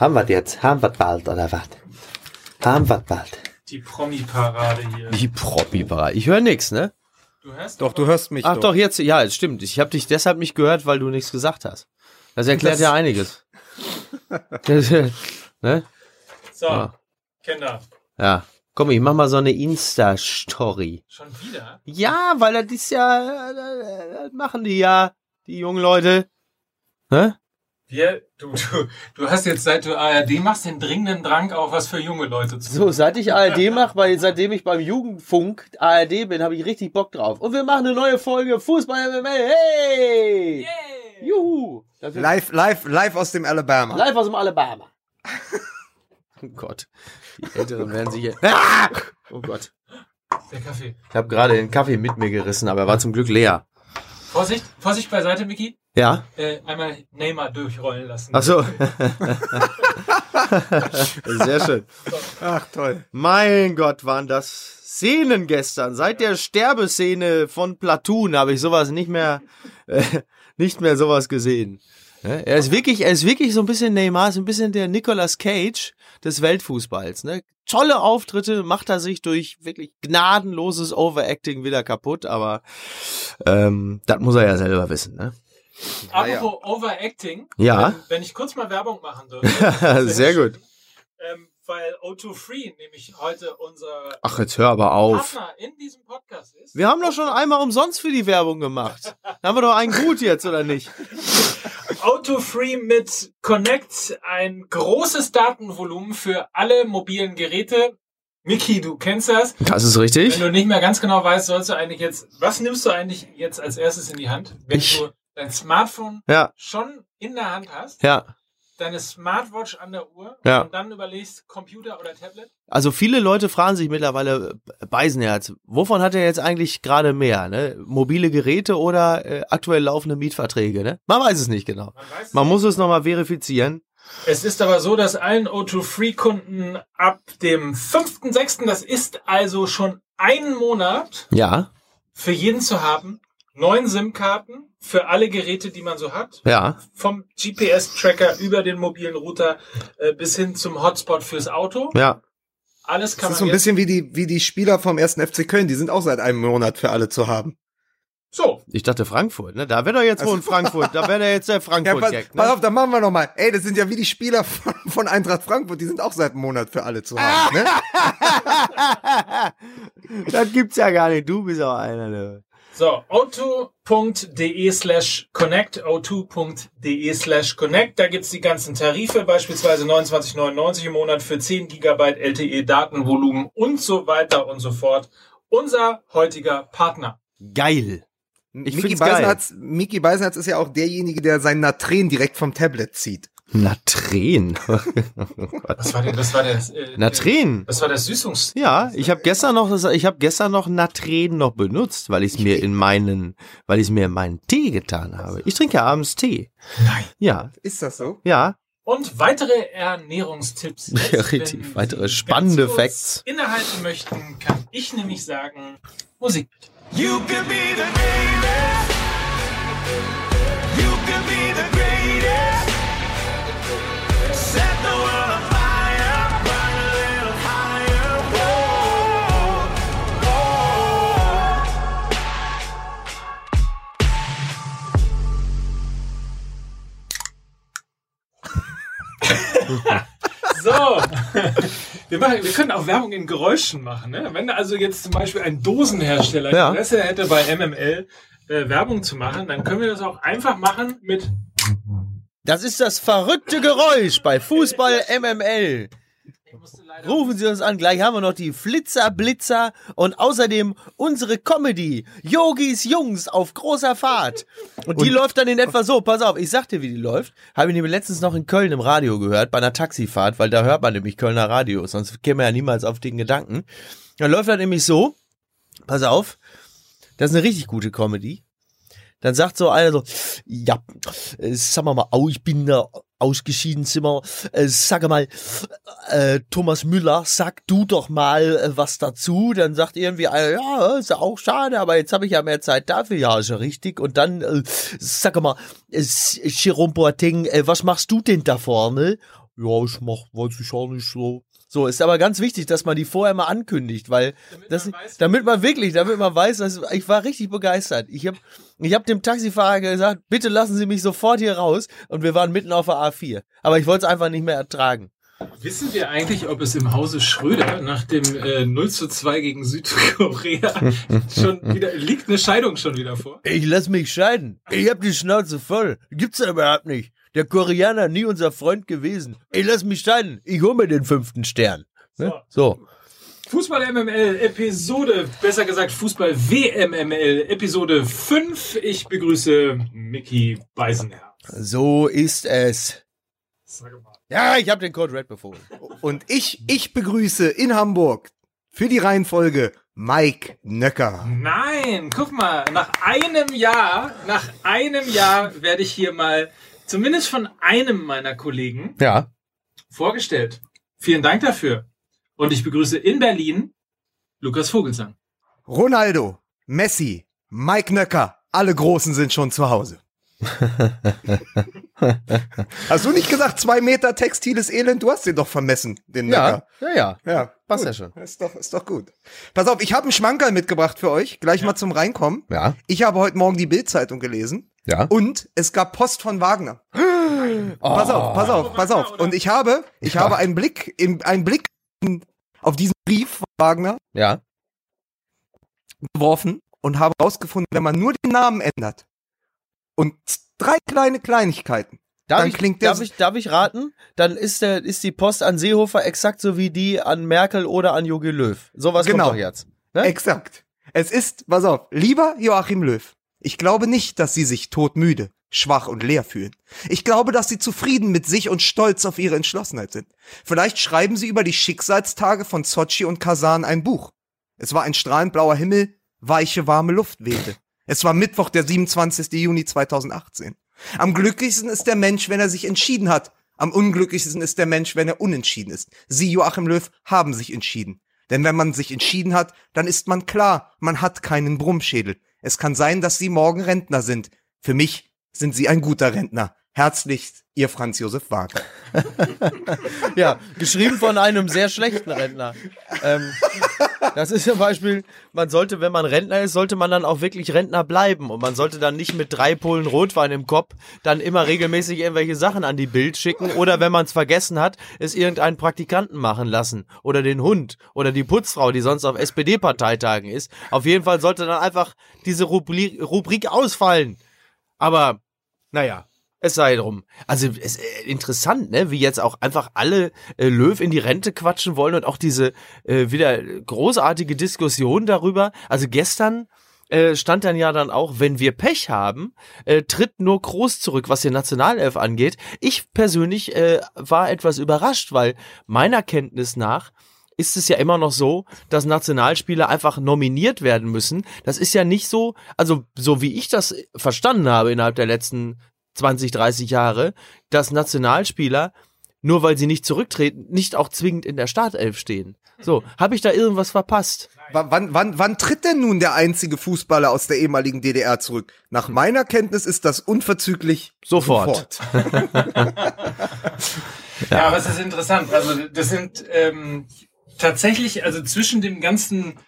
Haben wir jetzt? Haben wir bald oder was? Haben wir bald? Die Promi-Parade hier. Die Promi-Parade. Ich höre nix, ne? Du hörst Doch, du hörst mich Ach doch, jetzt, ja, es stimmt. Ich habe dich deshalb nicht gehört, weil du nichts gesagt hast. Das erklärt Das- ja einiges. Das, äh, ne? So, Ja. Kinder. Ja. Komm, ich mach mal so eine Insta-Story. Schon wieder? Ja, weil das ist ja, äh, das machen die ja, die jungen Leute. Hä? Wir, du, du, du hast jetzt, seit du ARD machst, den dringenden Drang, auch was für junge Leute zu So, seit ich ARD mache, weil seitdem ich beim Jugendfunk ARD bin, habe ich richtig Bock drauf. Und wir machen eine neue Folge Fußball MMA. Hey! Yay! Juhu! Live, live, live aus dem Alabama. Live aus dem Alabama. oh Gott. Die Älteren werden sich hier. Ah! Oh Gott. Der Kaffee. Ich habe gerade den Kaffee mit mir gerissen, aber er war zum Glück leer. Vorsicht, Vorsicht beiseite, Miki. Ja? Äh, einmal Neymar durchrollen lassen. Ach so. Sehr schön. Ach, toll. Mein Gott, waren das Szenen gestern. Seit der Sterbeszene von Platoon habe ich sowas nicht mehr, äh, nicht mehr sowas gesehen. Er ist wirklich, er ist wirklich so ein bisschen Neymar, ist ein bisschen der Nicolas Cage des Weltfußballs. Ne? Tolle Auftritte macht er sich durch wirklich gnadenloses Overacting wieder kaputt, aber ähm, das muss er ja selber wissen. Ne? Apropos Overacting. Ja. Ähm, wenn ich kurz mal Werbung machen dürfte. Sehr gut. Ähm, weil O2 Free nämlich heute unser Ach, jetzt hör aber auf. Partner in diesem Podcast ist. Wir haben doch schon einmal umsonst für die Werbung gemacht. Da haben wir doch einen gut jetzt, oder nicht? O2 Free mit Connect ein großes Datenvolumen für alle mobilen Geräte. Miki, du kennst das. Das ist Wenn richtig. du nicht mehr ganz genau weißt, sollst du eigentlich jetzt, was nimmst du eigentlich jetzt als erstes in die Hand, wenn Ich- du dein Smartphone Ja, schon in der Hand hast, ja. deine Smartwatch an der Uhr Ja. und dann überlegst, Computer oder Tablet? Also viele Leute fragen sich mittlerweile, Beisenherz, wovon hat er jetzt eigentlich gerade mehr? Ne? Mobile Geräte oder äh, aktuell laufende Mietverträge? Ne? Man weiß es nicht genau. Man Man muss es nochmal verifizieren. Es ist aber so, dass allen O2-Free-Kunden ab dem 5.6., das ist also schon einen Monat, Ja, für jeden zu haben, neun SIM-Karten für alle Geräte, die man so hat. ja. Vom GPS-Tracker über den mobilen Router äh, bis hin zum Hotspot fürs Auto. Ja, Alles Das kann ist so man ein bisschen wie die, wie die Spieler vom ersten FC Köln. Die sind auch seit einem Monat für alle zu haben. So, ich dachte Frankfurt, ne? Da wäre doch jetzt wohl in Frankfurt, da wäre der jetzt der Ja, pass, Frankfurt-Gag, pass ne? auf, dann machen wir noch mal. Ey, das sind ja wie die Spieler von, von Eintracht Frankfurt. Die sind auch seit einem Monat für alle zu haben. Ne? das gibt's ja gar nicht, du bist auch einer, ne? So, o2.de slash connect, o2.de slash connect, da gibt's die ganzen Tarife, beispielsweise 29,99 im Monat für 10 Gigabyte LTE Datenvolumen und so weiter und so fort. Unser heutiger Partner. Geil. Ich geil. Beisenherz, Miki Beisenherz ist ja auch derjenige, der seinen Natren direkt vom Tablet zieht. Natren. Was war denn, das war das, äh, Natren. Das war das Süßungs... Ja, ich habe gestern noch, das- ich habe gestern noch Natren noch benutzt, weil ich es mir in meinen, weil ich es mir in meinen Tee getan habe. Ich trinke ja abends Tee. Nein. Ja, Ist das so? ja. Und weitere Ernährungstipps. Jetzt, Ja, richtig. wenn Weitere Sie spannende Facts. Innehalten möchten, kann ich nämlich sagen, Musik bitte. You could be the greatest. So, wir, machen, wir können auch Werbung in Geräuschen machen. Ne? Wenn also jetzt zum Beispiel ein Dosenhersteller Ja. Interesse hätte, bei MML äh, Werbung zu machen, dann können wir das auch einfach machen mit Das ist das verrückte Geräusch bei Fußball MML. Rufen Sie uns an, gleich haben wir noch die Flitzer, Blitzer und außerdem unsere Comedy, Yogis Jungs auf großer Fahrt. Und die läuft dann in etwa so, pass auf, ich sag dir, wie die läuft. Habe ich nämlich letztens noch in Köln im Radio gehört, bei einer Taxifahrt, weil da hört man nämlich Kölner Radio, sonst käme man ja niemals auf den Gedanken. Dann läuft das nämlich so, pass auf, das ist eine richtig gute Comedy. Dann sagt so einer so, ja, äh, sag mal mal, au, ich bin da ausgeschieden, Zimmer. Äh, sag mal, äh, Thomas Müller, sag du doch mal äh, was dazu. Dann sagt irgendwie, einer, ja, ist ja auch schade, aber jetzt habe ich ja mehr Zeit dafür. Ja, ist ja richtig. Und dann, äh, sag mal, äh, Jerome Boateng, äh, was machst du denn da vorne? ja, ich mach, weiß ich auch nicht so. So, ist aber ganz wichtig, dass man die vorher mal ankündigt, weil das, man weiß, damit man wirklich, damit man weiß, dass ich war richtig begeistert. Ich habe ich hab dem Taxifahrer gesagt, bitte lassen Sie mich sofort hier raus und wir waren mitten auf der A4. Aber ich wollte es einfach nicht mehr ertragen. Wissen wir eigentlich, ob es im Hause Schröder nach dem äh, 0 zu 2 gegen Südkorea schon wieder, liegt eine Scheidung schon wieder vor? Ich lass mich scheiden. Ich hab die Schnauze voll. Gibt's ja überhaupt nicht. Der Koreaner nie unser Freund gewesen. Ich lass mich scheiden. Ich hol mir den fünften Stern. Ne? So. Fußball MML Episode, besser gesagt Fußball WMML Episode 5. Ich begrüße Mickey Beisenherz. So ist es. Sag mal. Ja, ich habe den Code Red befohlen. Und ich, ich begrüße in Hamburg für die Reihenfolge Mike Nöcker. Nein, guck mal, nach einem Jahr, nach einem Jahr werde ich hier mal zumindest von einem meiner Kollegen Ja. vorgestellt. Vielen Dank dafür. Und ich begrüße in Berlin Lukas Vogelsang. Ronaldo, Messi, Mike Nöcker, alle Großen sind schon zu Hause. hast du nicht gesagt, zwei Meter textiles Elend? Du hast den doch vermessen, den Ja, Nöcker. ja, ja. Ja, Passt gut. ja schon. Ist doch, ist doch gut. Pass auf, ich habe einen Schmankerl mitgebracht für euch, gleich mal zum Reinkommen. Ja, Ich habe heute Morgen die Bildzeitung gelesen ja. und es gab Post von Wagner. Pass auf, pass auf, pass auf. Und ich habe, ich Ja. habe einen Blick, in, einen Blick auf diesen Brief von Wagner Ja. geworfen und habe herausgefunden, wenn man nur den Namen ändert und drei kleine Kleinigkeiten, Darf, Dann ich, klingt der darf, ich, darf ich raten? Dann ist, der, ist die Post an Seehofer exakt so wie die an Merkel oder an Jogi Löw. Sowas Genau. kommt doch jetzt. Ne? Exakt. Es ist, pass auf, lieber Joachim Löw, ich glaube nicht, dass Sie sich todmüde, schwach und leer fühlen. Ich glaube, dass Sie zufrieden mit sich und stolz auf Ihre Entschlossenheit sind. Vielleicht schreiben Sie über die Schicksalstage von Sochi und Kasan ein Buch. Es war ein strahlend blauer Himmel, weiche, warme Luft wehte. Es war Mittwoch, der 27. Juni 2018. Am glücklichsten ist der Mensch, wenn er sich entschieden hat. Am unglücklichsten ist der Mensch, wenn er unentschieden ist. Sie, Joachim Löw, haben sich entschieden. Denn wenn man sich entschieden hat, dann ist man klar, man hat keinen Brummschädel. Es kann sein, dass Sie morgen Rentner sind. Für mich sind Sie ein guter Rentner. Herzlichst, Ihr Franz Josef Wagner. Ja, geschrieben von einem sehr schlechten Rentner. Ähm, das ist zum Beispiel, man sollte, wenn man Rentner ist, sollte man dann auch wirklich Rentner bleiben. Und man sollte dann nicht mit drei Polen Rotwein im Kopf dann immer regelmäßig irgendwelche Sachen an die Bild schicken. Oder wenn man es vergessen hat, es irgendeinen Praktikanten machen lassen. Oder den Hund. Oder die Putzfrau, die sonst auf SPD-Parteitagen ist. Auf jeden Fall sollte dann einfach diese Rubrik, Rubrik ausfallen. Aber, naja. Es sei drum. Also es äh, interessant, ne, wie jetzt auch einfach alle äh, Löw in die Rente quatschen wollen und auch diese äh, wieder großartige Diskussion darüber. Also gestern äh, stand dann ja dann auch, wenn wir Pech haben, äh, tritt nur Groß zurück, was den Nationalelf angeht. Ich persönlich äh, war etwas überrascht, weil meiner Kenntnis nach ist es ja immer noch so, dass Nationalspieler einfach nominiert werden müssen. Das ist ja nicht so, also so wie ich das verstanden habe innerhalb der letzten 20, 30 Jahre, dass Nationalspieler, nur weil sie nicht zurücktreten, nicht auch zwingend in der Startelf stehen. So, habe ich da irgendwas verpasst? W wann, wann, wann tritt denn nun der einzige Fußballer aus der ehemaligen DDR zurück? Nach meiner Kenntnis ist das unverzüglich Sofort. sofort. Ja, aber es ist interessant. Also das sind ähm, tatsächlich, also zwischen dem ganzen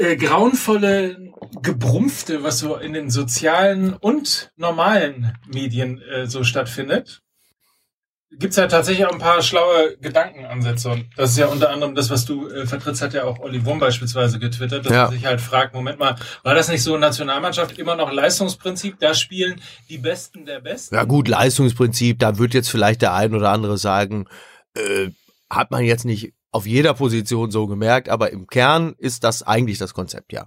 äh, grauenvolle Gebrumpfte, was so in den sozialen und normalen Medien äh, so stattfindet, gibt's ja tatsächlich auch ein paar schlaue Gedankenansätze. Und das ist ja unter anderem das, was du äh, vertrittst, hat ja auch Olli Wurm beispielsweise getwittert, dass Ja. man sich halt fragt, Moment mal, war das nicht so Nationalmannschaft immer noch Leistungsprinzip? Da spielen die Besten der Besten. Ja gut, Leistungsprinzip, da wird jetzt vielleicht der ein oder andere sagen, äh, hat man jetzt nicht auf jeder Position so gemerkt, aber im Kern ist das eigentlich das Konzept, ja.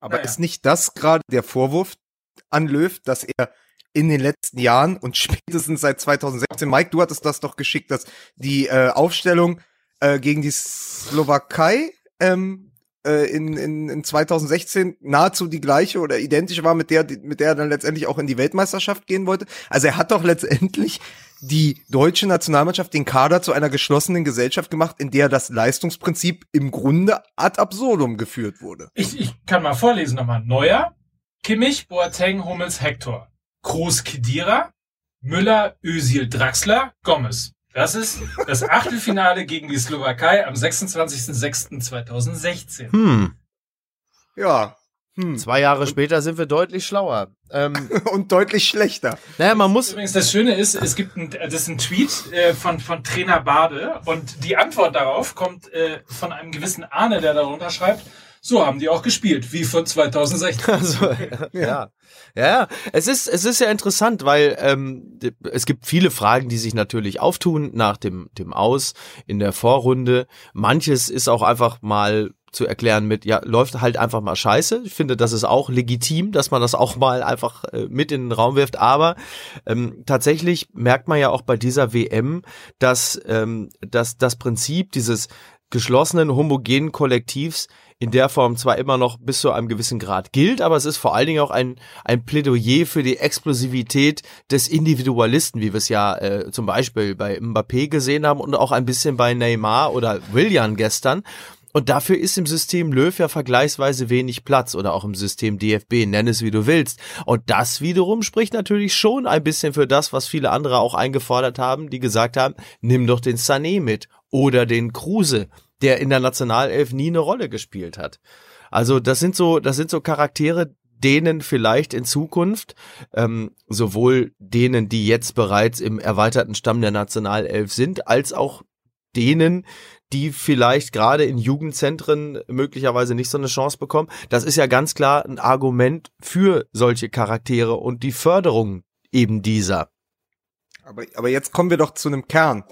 Aber Naja. ist nicht das gerade der Vorwurf an Löw, dass er in den letzten Jahren und spätestens seit 2016, Mike, du hattest das doch geschickt, dass die äh, Aufstellung äh, gegen die Slowakei ähm, äh, in, in, in 2016 nahezu die gleiche oder identisch war mit der, die- mit der er dann letztendlich auch in die Weltmeisterschaft gehen wollte. Also er hat doch letztendlich die deutsche Nationalmannschaft den Kader zu einer geschlossenen Gesellschaft gemacht, in der das Leistungsprinzip im Grunde ad absurdum geführt wurde. Ich, ich kann mal vorlesen nochmal. Neuer, Kimmich, Boateng, Hummels, Hector. Kroos, Kedira, Müller, Özil, Draxler, Gomez. Das ist das Achtelfinale gegen die Slowakei am 26.06.2016. Hm. Ja. Hm. Zwei Jahre später sind wir deutlich schlauer. Ähm, Und deutlich schlechter. naja, man muss. Übrigens, das Schöne ist, es gibt ein, das ist ein Tweet äh, von, von Trainer Bade und die Antwort darauf kommt äh, von einem gewissen Arne, der darunter schreibt, so haben die auch gespielt, wie von 2016. Also, ja. ja, ja. Es ist, es ist ja interessant, weil ähm, es gibt viele Fragen, die sich natürlich auftun nach dem, dem Aus in der Vorrunde. Manches ist auch einfach mal zu erklären mit, ja, läuft halt einfach mal scheiße. Ich finde, das ist auch legitim, dass man das auch mal einfach äh, mit in den Raum wirft. Aber ähm, tatsächlich merkt man ja auch bei dieser WM, dass, ähm, dass das Prinzip dieses geschlossenen, homogenen Kollektivs in der Form zwar immer noch bis zu einem gewissen Grad gilt, aber es ist vor allen Dingen auch ein, ein Plädoyer für die Explosivität des Individualisten, wie wir es ja äh, zum Beispiel bei Mbappé gesehen haben und auch ein bisschen bei Neymar oder Willian gestern. Und dafür ist im System Löw ja vergleichsweise wenig Platz oder auch im System DFB, nenn es wie du willst. Und das wiederum spricht natürlich schon ein bisschen für das, was viele andere auch eingefordert haben, die gesagt haben, nimm doch den Sané mit oder den Kruse, der in der Nationalelf nie eine Rolle gespielt hat. Also das sind so, das sind so Charaktere, denen vielleicht in Zukunft ähm, sowohl denen, die jetzt bereits im erweiterten Stamm der Nationalelf sind, als auch denen, die vielleicht gerade in Jugendzentren möglicherweise nicht so eine Chance bekommen. Das ist ja ganz klar ein Argument für solche Charaktere und die Förderung eben dieser. Aber, aber jetzt kommen wir doch zu einem Kern.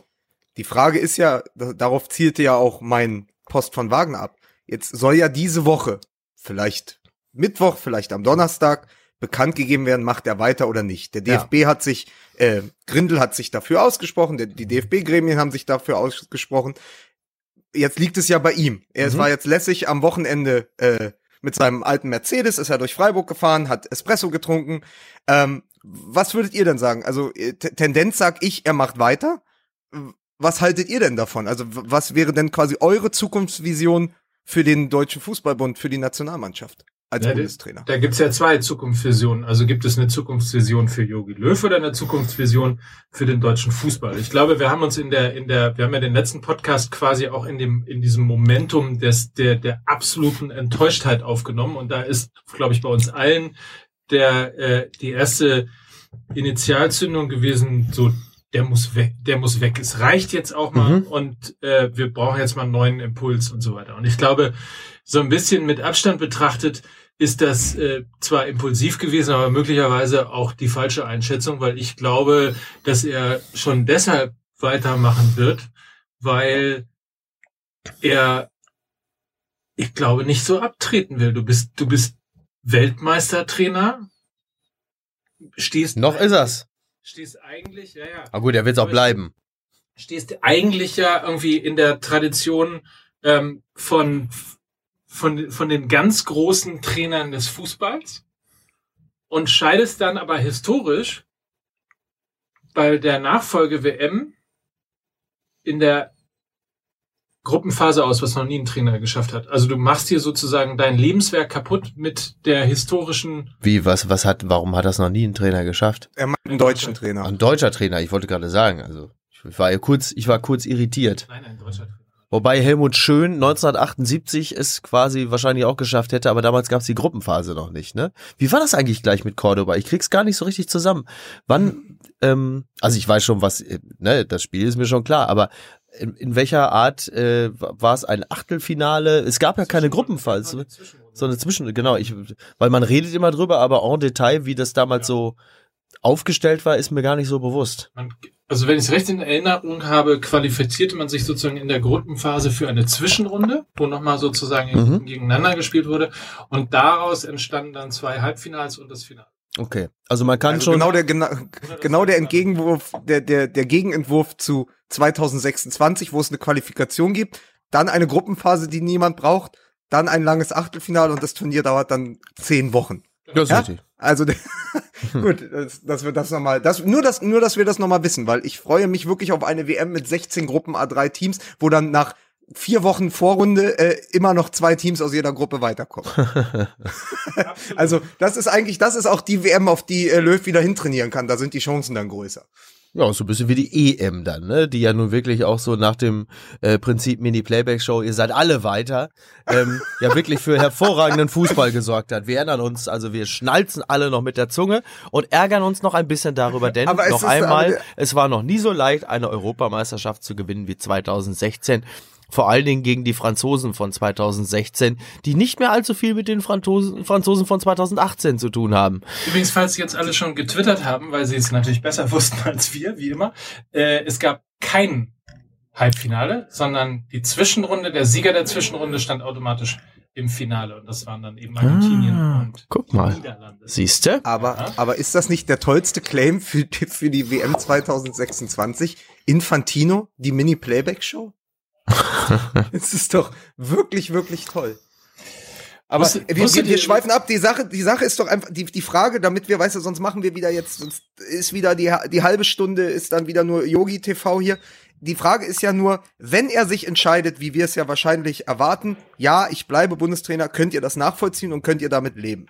Die Frage ist ja, da- darauf zielte ja auch mein Post von Wagner ab. Jetzt soll ja diese Woche, vielleicht Mittwoch, vielleicht am Donnerstag, bekannt gegeben werden, macht er weiter oder nicht. Der Ja. DFB hat sich, äh, Grindel hat sich dafür ausgesprochen, der, die DFB-Gremien haben sich dafür ausgesprochen. Jetzt liegt es ja bei ihm. Er Mhm. war jetzt lässig am Wochenende äh, mit seinem alten Mercedes, ist er durch Freiburg gefahren, hat Espresso getrunken. Ähm, was würdet ihr denn sagen? Also äh, Tendenz sag ich, er macht weiter. Was haltet ihr denn davon? Also was wäre denn quasi eure Zukunftsvision für den Deutschen Fußballbund, für die Nationalmannschaft als Ja, Bundestrainer? Da gibt's ja zwei Zukunftsvisionen. Also gibt es eine Zukunftsvision für Jogi Löw oder eine Zukunftsvision für den deutschen Fußball. Ich glaube, wir haben uns in der, in der, wir haben ja den letzten Podcast quasi auch in dem, in diesem Momentum des, der, der absoluten Enttäuschtheit aufgenommen. Und da ist, glaube ich, bei uns allen der, äh, die erste Initialzündung gewesen, so, der muss weg, der muss weg. Es reicht jetzt auch mal Mhm. und äh, wir brauchen jetzt mal einen neuen Impuls und so weiter. Und ich glaube, so ein bisschen mit Abstand betrachtet, ist das äh, zwar impulsiv gewesen, aber möglicherweise auch die falsche Einschätzung, weil ich glaube, dass er schon deshalb weitermachen wird, weil er, ich glaube, nicht so abtreten will. Du bist, du bist Weltmeistertrainer, stehst Noch ist er's. stehst eigentlich, ja ja, Aber gut, er wird's auch bleiben. stehst eigentlich ja irgendwie in der Tradition ähm, von, von, von den ganz großen Trainern des Fußballs und scheidest dann aber historisch bei der Nachfolge-WM in der Gruppenphase aus, was noch nie ein Trainer geschafft hat. Also du machst hier sozusagen dein Lebenswerk kaputt mit der historischen Wie, was, was hat, warum hat das noch nie ein Trainer geschafft? Er meint einen deutschen Trainer. Ein deutscher Trainer, ich wollte gerade sagen, also. Ich war ja kurz, ich war kurz irritiert. Nein, ein deutscher Trainer. Wobei Helmut Schön 1978 es quasi wahrscheinlich auch geschafft hätte, aber damals gab es die Gruppenphase noch nicht, ne? Wie war das eigentlich gleich mit Cordoba? Ich krieg's gar nicht so richtig zusammen. Wann, ähm, also ich weiß schon, was, äh, ne, das Spiel ist mir schon klar, aber in, in welcher Art äh, war es ein Achtelfinale? Es gab ja keine Gruppenphase, so eine Zwischen, genau, ich, weil man redet immer drüber, aber en Detail, wie das damals so aufgestellt war, ist mir gar nicht so bewusst. Man, also wenn ich es recht in Erinnerung habe, qualifizierte man sich sozusagen in der Gruppenphase für eine Zwischenrunde, wo nochmal sozusagen Mhm. gegeneinander gespielt wurde. Und daraus entstanden dann zwei Halbfinals und das Finale. Okay, also man kann Also schon genau der genau, genau der Entgegenwurf, der der der Gegenentwurf zu 2026, wo es eine Qualifikation gibt, dann eine Gruppenphase, die niemand braucht, dann ein langes Achtelfinale und das Turnier dauert dann zehn Wochen. Das ist Ja? richtig. Also gut, dass, dass wir das nochmal, das, nur das, nur dass wir das nochmal wissen, weil ich freue mich wirklich auf eine WM mit 16 Gruppen A3 Teams, wo dann nach vier Wochen Vorrunde äh, immer noch zwei Teams aus jeder Gruppe weiterkommen. also das ist eigentlich, das ist auch die WM, auf die äh, Löw wieder hintrainieren kann. Da sind die Chancen dann größer. Ja, so ein bisschen wie die EM dann, ne? Die ja nun wirklich auch so nach dem äh, Prinzip Mini-Playback-Show, ihr seid alle weiter, ähm, ja wirklich für hervorragenden Fußball gesorgt hat. Wir erinnern uns, also wir schnalzen alle noch mit der Zunge und ärgern uns noch ein bisschen darüber, denn noch einmal, es war noch nie so leicht, eine Europameisterschaft zu gewinnen wie 2016. Vor allen Dingen gegen die Franzosen von 2016, die nicht mehr allzu viel mit den Franzosen, Franzosen von 2018 zu tun haben. Übrigens, falls Sie jetzt alle schon getwittert haben, weil Sie es natürlich besser wussten als wir, wie immer, äh, es gab kein Halbfinale, sondern die Zwischenrunde, der Sieger der Zwischenrunde stand automatisch im Finale. Und das waren dann eben Argentinien Ah, und guck mal. Niederlande. Siehste? Aber, Ja. aber ist das nicht der tollste Claim für, die- für die WM 2026? Infantino, die Mini-Playback-Show? Es ist doch wirklich, wirklich toll. Aber Wusstet- wir, wir, wir schweifen ab. Die Sache, die Sache ist doch einfach, die, die Frage, damit wir, weißt du, sonst machen wir wieder jetzt, sonst ist wieder die, die halbe Stunde, ist dann wieder nur Yogi TV hier. Die Frage ist ja nur, wenn er sich entscheidet, wie wir es ja wahrscheinlich erwarten, ja, ich bleibe Bundestrainer, könnt ihr das nachvollziehen und könnt ihr damit leben?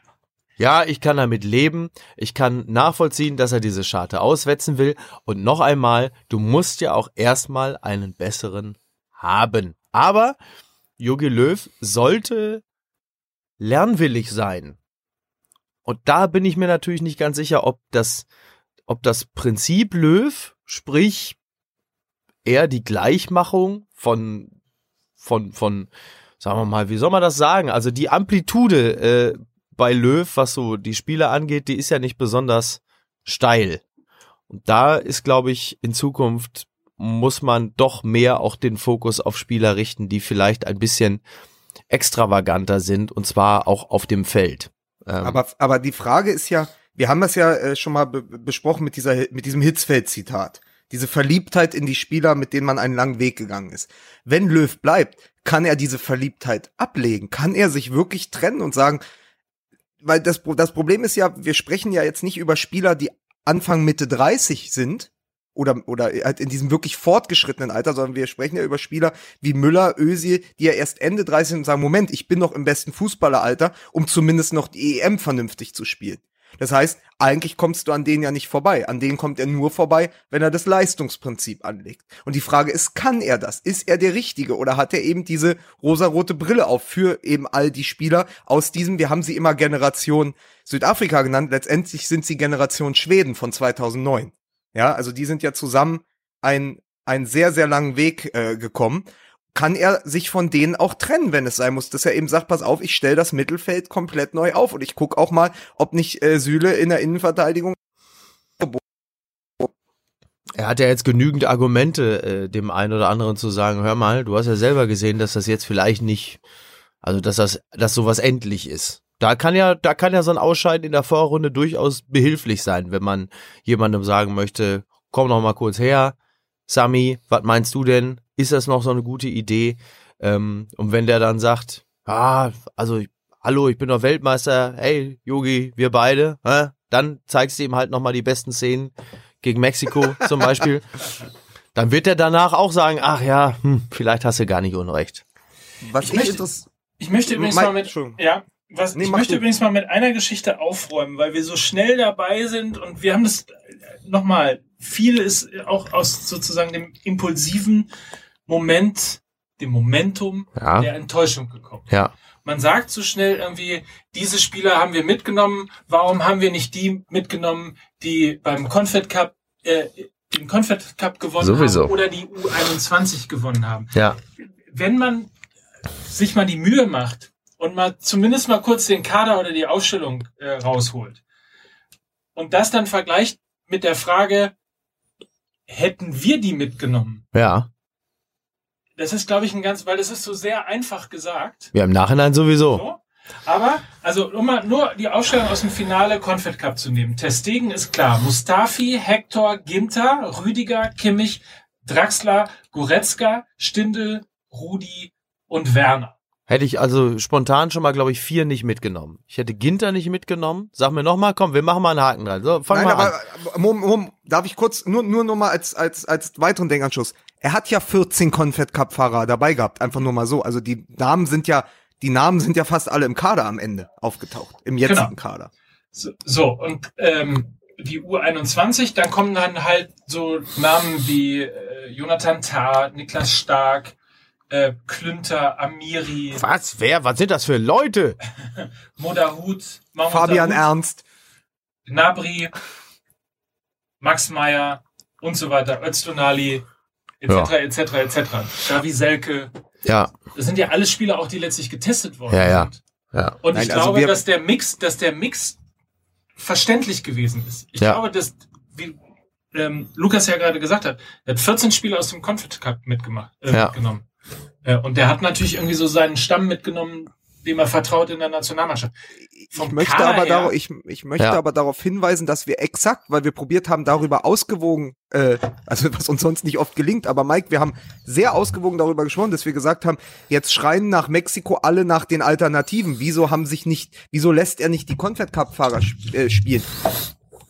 Ja, ich kann damit leben. Ich kann nachvollziehen, dass er diese Scharte auswetzen will. Und noch einmal, du musst ja auch erstmal einen besseren haben. Aber Jogi Löw sollte lernwillig sein. Und da bin ich mir natürlich nicht ganz sicher, ob das, ob das Prinzip Löw, sprich eher die Gleichmachung von, von, von, sagen wir mal, wie soll man das sagen? Also die Amplitude äh, bei Löw, was so die Spiele angeht, die ist ja nicht besonders steil. Und da ist, glaube ich, in Zukunft muss man doch mehr auch den Fokus auf Spieler richten, die vielleicht ein bisschen extravaganter sind und zwar auch auf dem Feld. Ähm, Aber, aber die Frage ist ja, wir haben das ja äh, schon mal be besprochen mit dieser, mit diesem Hitzfeld-Zitat. Diese Verliebtheit in die Spieler, mit denen man einen langen Weg gegangen ist. Wenn Löw bleibt, kann er diese Verliebtheit ablegen? Kann er sich wirklich trennen und sagen, weil das, das Problem ist ja, wir sprechen ja jetzt nicht über Spieler, die Anfang Mitte 30 sind oder, oder halt in diesem wirklich fortgeschrittenen Alter, sondern wir sprechen ja über Spieler wie Müller, Özil, die ja erst Ende 30 sind und sagen, Moment, ich bin noch im besten Fußballeralter, um zumindest noch die EM vernünftig zu spielen. Das heißt, eigentlich kommst du an denen ja nicht vorbei. An denen kommt er nur vorbei, wenn er das Leistungsprinzip anlegt. Und die Frage ist, kann er das? Ist er der Richtige? Oder hat er eben diese rosarote Brille auf für eben all die Spieler aus diesem, wir haben sie immer Generation Südafrika genannt, letztendlich sind sie Generation Schweden von 2009. Ja, also die sind ja zusammen ein, einen sehr, sehr langen Weg äh, gekommen. Kann er sich von denen auch trennen, wenn es sein muss, dass er eben sagt, pass auf, ich stelle das Mittelfeld komplett neu auf und ich guck auch mal, ob nicht äh, Süle in der Innenverteidigung er hat ja jetzt genügend Argumente, äh, dem einen oder anderen zu sagen, hör mal, du hast ja selber gesehen, dass das jetzt vielleicht nicht, also dass das, dass sowas endlich ist. Da kann ja, da kann ja so ein Ausscheiden in der Vorrunde durchaus behilflich sein, wenn man jemandem sagen möchte, komm noch mal kurz her, Sami, was meinst du denn? Ist das noch so eine gute Idee? Ähm, und wenn der dann sagt, ah, also hallo, ich bin doch Weltmeister, hey, Yogi, wir beide, hä? dann zeigst du ihm halt noch mal die besten Szenen gegen Mexiko zum Beispiel. Dann wird er danach auch sagen, ach ja, hm, vielleicht hast du gar nicht unrecht. Was Ich ich, möchte- interessiert. Ich möchte übrigens mal mit, ja, was, Nee, ich möchte du. übrigens mal mit einer Geschichte aufräumen, weil wir so schnell dabei sind und wir haben das nochmal, viel ist auch aus sozusagen dem impulsiven Moment, dem Momentum Ja. der Enttäuschung gekommen. Ja. Man sagt so schnell irgendwie, diese Spieler haben wir mitgenommen, warum haben wir nicht die mitgenommen, die beim Confed Cup, äh, den Confed Cup gewonnen Sowieso. haben oder die U21 gewonnen haben Ja. wenn man sich mal die Mühe macht und mal zumindest mal kurz den Kader oder die Ausstellung äh, rausholt und das dann vergleicht mit der Frage, hätten wir die mitgenommen? Ja. Das ist, glaube ich, ein ganz, weil das ist so sehr einfach gesagt. Ja, im Nachhinein sowieso. So. Aber, also, um mal nur die Aufstellung aus dem Finale Confed Cup zu nehmen. Testegen ist klar. Mustafi, Hector, Ginter, Rüdiger, Kimmich, Draxler, Goretzka, Stindel, Rudi und Werner. Hätte ich also spontan schon mal, glaube ich, vier nicht mitgenommen. Ich hätte Ginter nicht mitgenommen. Sag mir noch mal, komm, wir machen mal einen Haken dran. So, fang Nein, mal aber, an. Mom, Mom, darf ich kurz, nur, nur noch mal als, als, als weiteren Denkanschluss. Er hat ja 14 Confed Cup Fahrer dabei gehabt, einfach nur mal so. Also die Namen sind ja, die Namen sind ja fast alle im Kader am Ende aufgetaucht, im jetzigen Genau. Kader. So, so und ähm, die U21, dann kommen dann halt so Namen wie äh, Jonathan Tah, Niklas Stark, äh, Klünter, Amiri, Was? Wer? Was sind das für Leute? Modahut, Mahmoud Fabian Ernst. Nabri, Max Meyer und so weiter, Öztunali, etc., Ja. etc., etc. Davi Selke. Ja, Das sind ja alles Spieler auch, die letztlich getestet worden Ja, ja. sind. ja. Und Nein, ich also glaube, dass der Mix, dass der Mix verständlich gewesen ist. Ich Ja. glaube, dass, wie ähm, Lukas ja gerade gesagt hat, er hat 14 Spieler aus dem Confed Cup mitgemacht, äh, Ja. mitgenommen. Äh, und der hat natürlich irgendwie so seinen Stamm mitgenommen, dem er vertraut in der Nationalmannschaft. Ich möchte Kader aber her- darauf, ich, ich möchte Ja. aber darauf hinweisen, dass wir exakt, weil wir probiert haben, darüber ausgewogen, äh, also was uns sonst nicht oft gelingt, aber Mike, wir haben sehr ausgewogen darüber gesprochen, dass wir gesagt haben, jetzt schreien nach Mexiko alle nach den Alternativen. Wieso haben sich nicht, wieso lässt er nicht die Confed Cup Fahrer sp äh, spielen?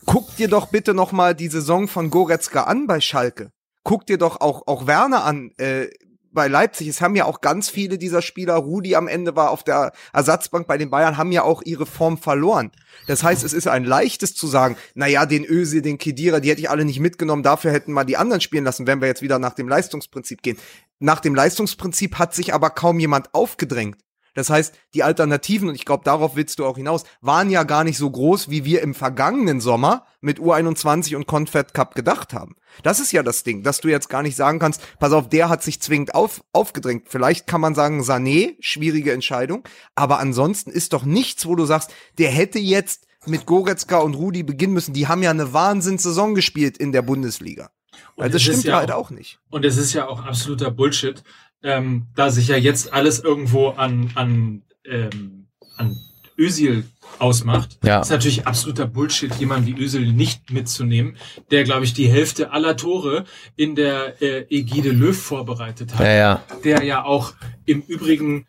Guck dir doch bitte noch mal die Saison von Goretzka an bei Schalke. Guck dir doch auch auch Werner an äh, bei Leipzig. Es haben ja auch ganz viele dieser Spieler. Rudi am Ende war auf der Ersatzbank bei den Bayern, haben ja auch ihre Form verloren. Das heißt, es ist ein leichtes zu sagen, na ja, den Öse, den Kedira, die hätte ich alle nicht mitgenommen. Dafür hätten wir die anderen spielen lassen, wenn wir jetzt wieder nach dem Leistungsprinzip gehen. Nach dem Leistungsprinzip hat sich aber kaum jemand aufgedrängt. Das heißt, die Alternativen, und ich glaube, darauf willst du auch hinaus, waren ja gar nicht so groß, wie wir im vergangenen Sommer mit U21 und Confed Cup gedacht haben. Das ist ja das Ding, dass du jetzt gar nicht sagen kannst, pass auf, der hat sich zwingend auf, aufgedrängt. Vielleicht kann man sagen, Sané, schwierige Entscheidung, aber ansonsten ist doch nichts, wo du sagst, der hätte jetzt mit Goretzka und Rudi beginnen müssen. Die haben ja eine Wahnsinnssaison gespielt in der Bundesliga. Und Also das stimmt ja halt auch- auch nicht. Und es ist ja auch absoluter Bullshit, ähm, da sich ja jetzt alles irgendwo an, an, ähm, an Özil ausmacht. Ja. Ist natürlich absoluter Bullshit, jemanden wie Özil nicht mitzunehmen, der, glaube ich, die Hälfte aller Tore in der äh, Ägide Löw vorbereitet hat. Ja, ja. Der ja auch im Übrigen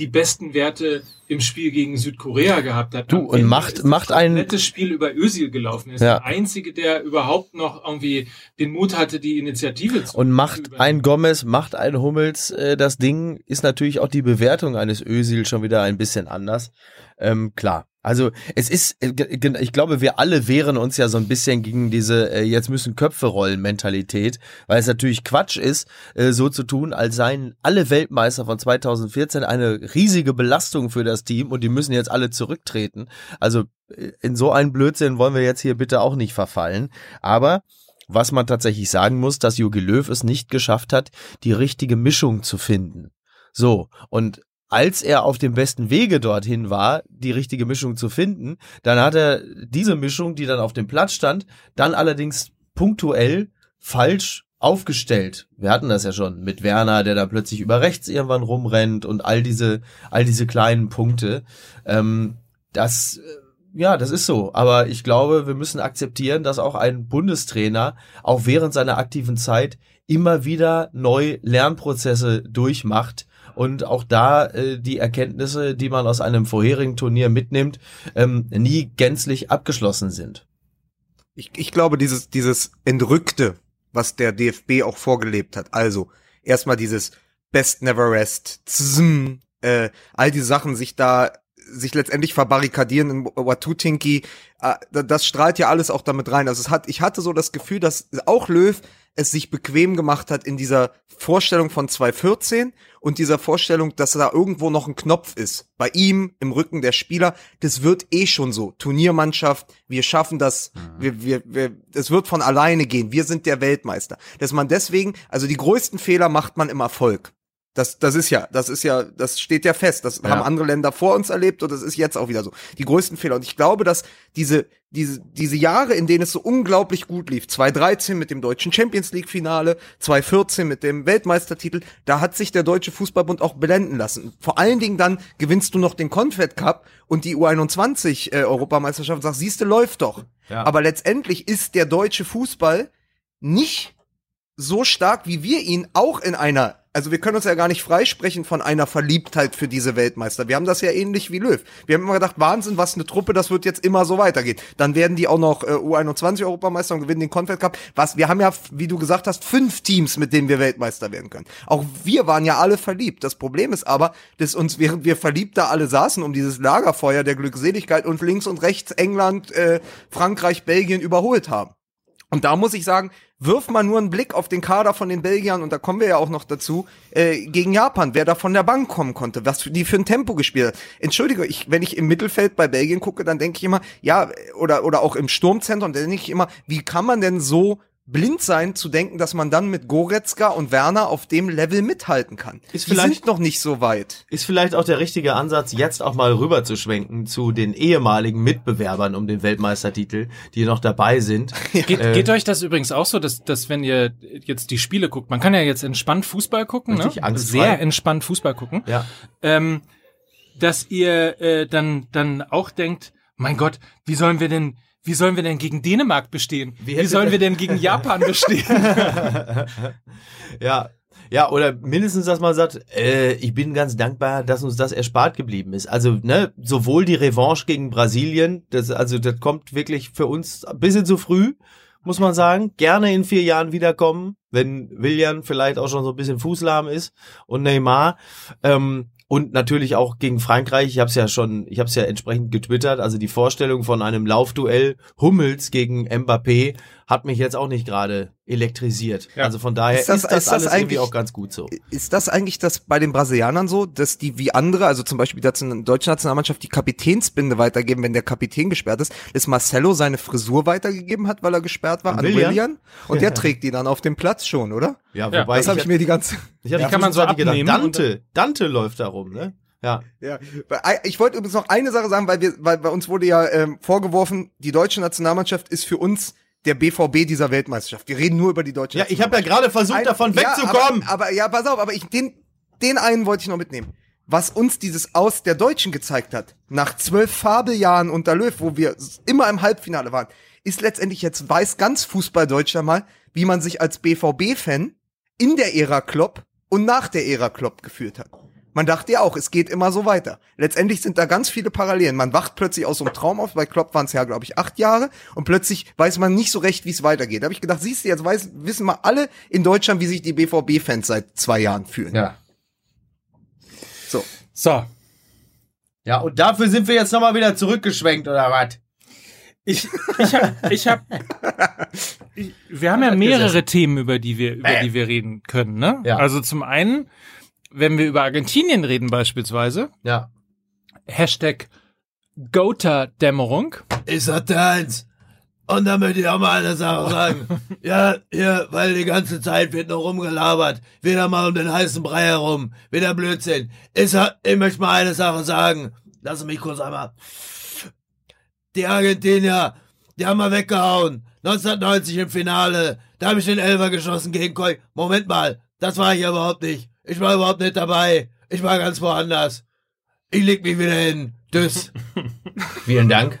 die besten Werte im Spiel gegen Südkorea gehabt hat. Du, Am und Ende macht- macht ein- komplette Spiel über Özil gelaufen. Er ist Ja. der Einzige, der überhaupt noch irgendwie den Mut hatte, die Initiative zu Und macht zu ein Gomez, macht ein Hummels, äh, das Ding ist natürlich auch die Bewertung eines Özil schon wieder ein bisschen anders. Ähm, klar. Also es ist, äh, ich glaube, wir alle wehren uns ja so ein bisschen gegen diese äh, jetzt müssen Köpfe rollen Mentalität, weil es natürlich Quatsch ist, äh, so zu tun, als seien alle Weltmeister von 2014 eine riesige Belastung für das Team und die müssen jetzt alle zurücktreten. Also äh, in so einen Blödsinn wollen wir jetzt hier bitte auch nicht verfallen. Aber was man tatsächlich sagen muss, dass Jogi Löw es nicht geschafft hat, die richtige Mischung zu finden. So, und als er auf dem besten Wege dorthin war, die richtige Mischung zu finden, dann hat er diese Mischung, die dann auf dem Platz stand, dann allerdings punktuell falsch aufgestellt. Wir hatten das ja schon mit Werner, der da plötzlich über rechts irgendwann rumrennt und all diese, all diese kleinen Punkte. Ähm, das, äh, ja, das ist so. Aber ich glaube, wir müssen akzeptieren, dass auch ein Bundestrainer auch während seiner aktiven Zeit immer wieder neu Lernprozesse durchmacht und auch da äh, die Erkenntnisse, die man aus einem vorherigen Turnier mitnimmt, ähm, nie gänzlich abgeschlossen sind. ich, ich glaube, dieses, dieses Entrückte, was der DFB auch vorgelebt hat, also erstmal dieses Best Never Rest, Zm, äh, all die Sachen sich da, sich letztendlich verbarrikadieren in Watutinki, äh, da- das strahlt ja alles auch damit rein. Also es hat, ich hatte so das Gefühl, dass auch Löw es sich bequem gemacht hat in dieser Vorstellung von 2014 und dieser Vorstellung, dass da irgendwo noch ein Knopf ist. Bei ihm, im Rücken der Spieler. Das wird eh schon so. Turniermannschaft, wir schaffen das, wir, wir, wir, es wird von alleine gehen. Wir sind der Weltmeister. Dass man deswegen, also die größten Fehler macht man im Erfolg. Das, das ist ja, das ist ja, das steht ja fest. Das haben andere Länder vor uns erlebt und das ist jetzt auch wieder so. Die größten Fehler. Und ich glaube, dass diese, diese, diese Jahre, in denen es so unglaublich gut lief, 2013 mit dem deutschen Champions League Finale, 2014 mit dem Weltmeistertitel, da hat sich der Deutsche Fußballbund auch blenden lassen. Vor allen Dingen dann gewinnst du noch den Confed Cup und die U21 äh, Europameisterschaft und sagst, siehste, läuft doch. Ja. Aber letztendlich ist der deutsche Fußball nicht so stark, wie wir ihn auch in einer also wir können uns ja gar nicht freisprechen von einer Verliebtheit für diese Weltmeister. Wir haben das ja ähnlich wie Löw. Wir haben immer gedacht, Wahnsinn, was eine Truppe, das wird jetzt immer so weitergehen. Dann werden die auch noch äh, U21 Europameister und gewinnen den Confed Cup. Was, wir haben ja, wie du gesagt hast, fünf Teams, mit denen wir Weltmeister werden können. Auch wir waren ja alle verliebt. Das Problem ist aber, dass uns, während wir verliebt da alle saßen, um dieses Lagerfeuer der Glückseligkeit und links und rechts England, äh, Frankreich, Belgien überholt haben. Und da muss ich sagen, wirf mal nur einen Blick auf den Kader von den Belgiern, und da kommen wir ja auch noch dazu, äh, gegen Japan, wer da von der Bank kommen konnte, was die für ein Tempo gespielt hat. Entschuldige, ich, wenn ich im Mittelfeld bei Belgien gucke, dann denke ich immer, ja, oder, oder auch im Sturmzentrum, dann denke ich immer, wie kann man denn so blind sein zu denken, dass man dann mit Goretzka und Werner auf dem Level mithalten kann. Ist die vielleicht- sind noch nicht so weit. Ist vielleicht auch der richtige Ansatz, jetzt auch mal rüber zu schwenken zu den ehemaligen Mitbewerbern um den Weltmeistertitel, die noch dabei sind. Geht, Äh, geht euch das übrigens auch so, dass, dass wenn ihr jetzt die Spiele guckt, man kann ja jetzt entspannt Fußball gucken, Richtig, ne? sehr entspannt Fußball gucken, Ja. ähm, dass ihr äh, dann dann auch denkt, mein Gott, wie sollen wir denn wie sollen wir denn gegen Dänemark bestehen? Wie Wie, sollen wir denn gegen Japan bestehen? ja. Ja, oder mindestens, dass man sagt, äh, ich bin ganz dankbar, dass uns das erspart geblieben ist. Also, ne, sowohl die Revanche gegen Brasilien, das, also das kommt wirklich für uns ein bisschen zu früh, muss man sagen. Gerne in vier Jahren wiederkommen, wenn William vielleicht auch schon so ein bisschen fußlahm ist und Neymar. Ähm, und natürlich auch gegen Frankreich. Ich habe es ja schon, ich habe es ja entsprechend getwittert. Also die Vorstellung von einem Laufduell Hummels gegen Mbappé hat mich jetzt auch nicht gerade elektrisiert. Ja. Also von daher Ist das- ist das, ist das alles irgendwie eigentlich- auch ganz gut so. Ist das eigentlich das bei den Brasilianern so, dass die wie andere, also zum Beispiel der deutschen Nationalmannschaft, die Kapitänsbinde weitergeben, wenn der Kapitän gesperrt ist, dass Marcelo seine Frisur weitergegeben hat, weil er gesperrt war An an Willian? Willian? Und der trägt die dann auf dem Platz schon, oder? Ja, Ja, wobei Das habe ich mir die ganze. ich hatte Die kann man so gedacht, abnehmen und Dante, Dante läuft da rum, ne? Ja. Ja, ich wollte übrigens noch eine Sache sagen, weil wir, weil bei uns wurde ja ähm, vorgeworfen, die deutsche Nationalmannschaft ist für uns der BVB dieser Weltmeisterschaft. Wir reden nur über die deutsche Ja, ich habe ja gerade versucht, Ein- davon ja, wegzukommen. Aber, aber ja, pass auf, aber ich, den, den einen wollte ich noch mitnehmen. Was uns dieses Aus der Deutschen gezeigt hat, nach zwölf Fabeljahren unter Löw, wo wir immer im Halbfinale waren, ist letztendlich jetzt weiß ganz Fußball Deutschland mal, wie man sich als BVB-Fan in der Ära Klopp und nach der Ära Klopp gefühlt hat. Man dachte ja auch, es geht immer so weiter. Letztendlich sind da ganz viele Parallelen. Man wacht plötzlich aus so einem Traum auf. Bei Klopp waren es ja, glaube ich, acht Jahre. Und plötzlich weiß man nicht so recht, wie es weitergeht. Da habe ich gedacht, siehst du, jetzt weiß, wissen wir alle in Deutschland, wie sich die BVB-Fans seit zwei Jahren fühlen. Ja. So. so, Ja, und dafür sind wir jetzt nochmal wieder zurückgeschwenkt, oder was? ich ich hab, ich hab ich, wir haben ja mehrere Themen, über die wir über die wir reden können, ne? Ja. Also zum einen, wenn wir über Argentinien reden beispielsweise, Ja. Hashtag Gota-Dämmerung. Ich sagte eins. Und da möchte ich auch mal eine Sache sagen. ja, hier, weil die ganze Zeit wird noch rumgelabert. Wieder mal um den heißen Brei herum. Wieder Blödsinn. Ich, ich möchte mal eine Sache sagen. Lass mich kurz einmal. Die Argentinier, die haben wir weggehauen. 1990 im Finale. Da habe ich den Elfer geschossen gegen Koi. Moment mal, das war ich überhaupt nicht. Ich war überhaupt nicht dabei. Ich war ganz woanders. Ich leg mich wieder hin. Tschüss. Vielen Dank,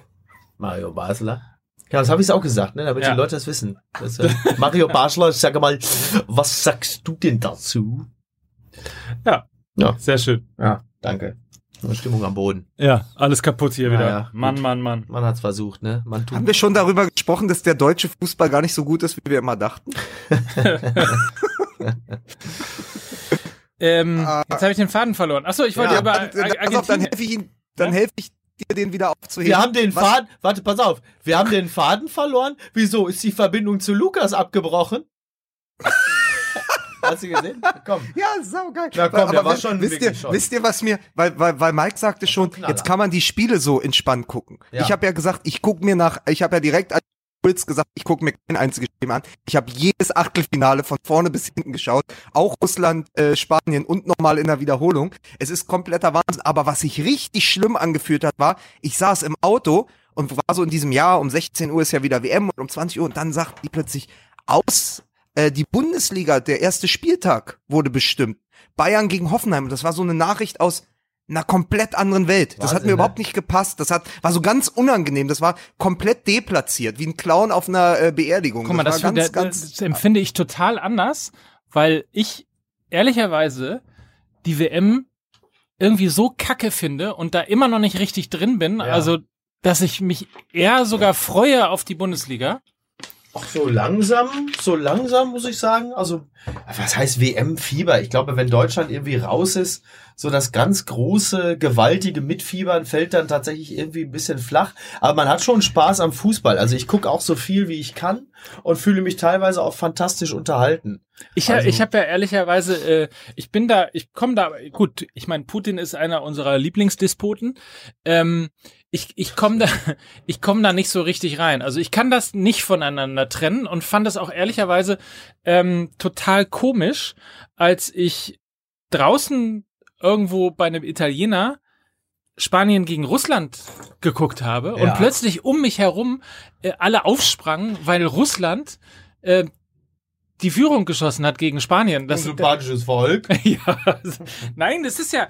Mario Basler. Ja, das habe ich auch gesagt, ne, damit Ja. die Leute das wissen. Das, äh, Mario Basler, ich sage mal, was sagst du denn dazu? Ja. Ja. Sehr schön. Ja, danke. Stimmung am Boden. Ja, alles kaputt hier Ja, wieder. ja, Mann, gut. Mann, Mann. Man hat's versucht, ne? Man tut. Haben wir schon darüber gesprochen, dass der deutsche Fußball gar nicht so gut ist, wie wir immer dachten? Ähm, jetzt habe ich den Faden verloren. Achso, ich wollte Ja, über Dann, Ar dann, pass auf, dann Argentinien. helfe ich ihn, dann Ja? helfe ich dir, den wieder aufzuheben. wir haben den Was- Faden, warte, pass auf, wir haben den Faden verloren. Wieso? Ist die Verbindung zu Lukas abgebrochen? Hast du gesehen? Komm. Ja, saugeil. Na komm, Aber der war wisst- schon wisst ihr, schon. wisst ihr, was mir, weil, weil, weil Mike sagte schon, jetzt kann man die Spiele so entspannt gucken. Ja. Ich habe ja gesagt, ich guck mir nach, ich habe ja direkt als Puls gesagt, ich gucke mir kein einziges Spiel an. Ich habe jedes Achtelfinale von vorne bis hinten geschaut, auch Russland, äh, Spanien und nochmal in der Wiederholung. Es ist kompletter Wahnsinn. Aber was sich richtig schlimm angefühlt hat, war, ich saß im Auto und war so in diesem Jahr, um 16 Uhr ist ja wieder WM und um 20 Uhr und dann sagt die plötzlich aus, äh, die Bundesliga, der erste Spieltag wurde bestimmt. Bayern gegen Hoffenheim. Und das war so eine Nachricht aus einer komplett anderen Welt. das hat mir ne? überhaupt nicht gepasst. Das hat, war so ganz unangenehm. Das war komplett deplatziert, wie ein Clown auf einer äh, Der Beerdigung. Guck mal, das, war das, das empfinde ich total anders, weil ich ehrlicherweise die WM irgendwie so kacke finde und da immer noch nicht richtig drin bin. Ja. Also, dass ich mich eher sogar freue auf die Bundesliga. Ach, so langsam, so langsam muss ich sagen. Also, was heißt WM-Fieber? Ich glaube, wenn Deutschland irgendwie raus ist, so das ganz große, gewaltige Mitfiebern fällt dann tatsächlich irgendwie ein bisschen flach. Aber man hat schon Spaß am Fußball. Also ich gucke auch so viel, wie ich kann und fühle mich teilweise auch fantastisch unterhalten. Ich, Also- ich habe ja ehrlicherweise, äh, ich bin da, ich komme da, gut, ich meine, Putin ist einer unserer Lieblingsdespoten. Ähm, ich ich komme da, ich komme da nicht so richtig rein. Also ich kann das nicht voneinander trennen und fand das auch ehrlicherweise ähm, total komisch, als ich draußen irgendwo bei einem Italiener Spanien gegen Russland geguckt habe und Ja. plötzlich um mich herum äh, alle aufsprangen, weil Russland äh, die Führung geschossen hat gegen Spanien. Das, sympathisches Volk. ja, also, nein, das ist ja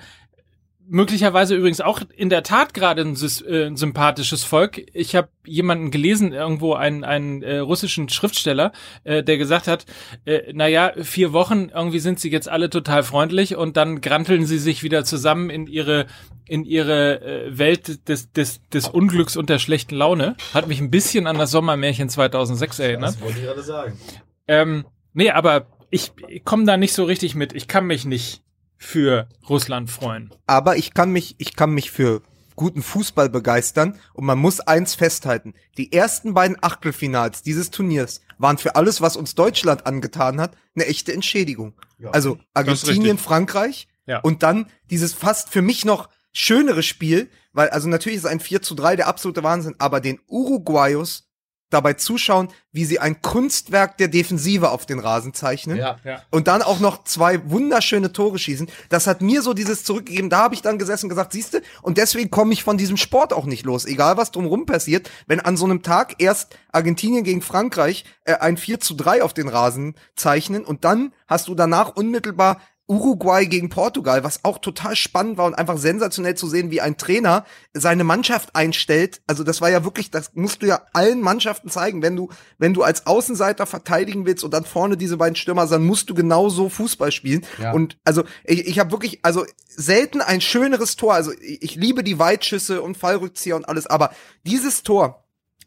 möglicherweise übrigens auch in der Tat gerade ein, äh, ein sympathisches Volk. Ich habe jemanden gelesen, irgendwo einen, einen äh, russischen Schriftsteller, äh, der gesagt hat, äh, naja, vier Wochen, irgendwie sind sie jetzt alle total freundlich und dann granteln sie sich wieder zusammen in ihre in ihre äh, Welt des, des, des Unglücks und der schlechten Laune. Hat mich ein bisschen an das Sommermärchen 2006 erinnert. Das wollte ich gerade sagen. Ähm, nee, aber ich, ich komme da nicht so richtig mit. Ich kann mich nicht für Russland freuen. Aber ich kann mich, ich kann mich für guten Fußball begeistern und man muss eins festhalten. Die ersten beiden Achtelfinals dieses Turniers waren für alles, was uns Deutschland angetan hat, eine echte Entschädigung. Also ist Argentinien. Frankreich Ja. und dann dieses fast für mich noch schönere Spiel, weil also natürlich ist ein 4 zu 3 der absolute Wahnsinn, aber den Uruguayos dabei zuschauen, wie sie ein Kunstwerk der Defensive auf den Rasen zeichnen Ja. Ja. und dann auch noch zwei wunderschöne Tore schießen. Das hat mir so dieses zurückgegeben. Da habe ich dann gesessen und gesagt, siehste, und deswegen komme ich von diesem Sport auch nicht los. Egal was drumherum passiert, wenn an so einem Tag erst Argentinien gegen Frankreich äh, ein 4 zu 3 auf den Rasen zeichnen und dann hast du danach unmittelbar Uruguay gegen Portugal, was auch total spannend war und einfach sensationell zu sehen, wie ein Trainer seine Mannschaft einstellt. Also das war ja wirklich, das musst du ja allen Mannschaften zeigen, wenn du, wenn du als Außenseiter verteidigen willst und dann vorne diese beiden Stürmer, dann musst du genauso Fußball spielen. Ja. Und also ich, ich habe wirklich, also selten ein schöneres Tor. Also ich, ich liebe die Weitschüsse und Fallrückzieher und alles, aber dieses Tor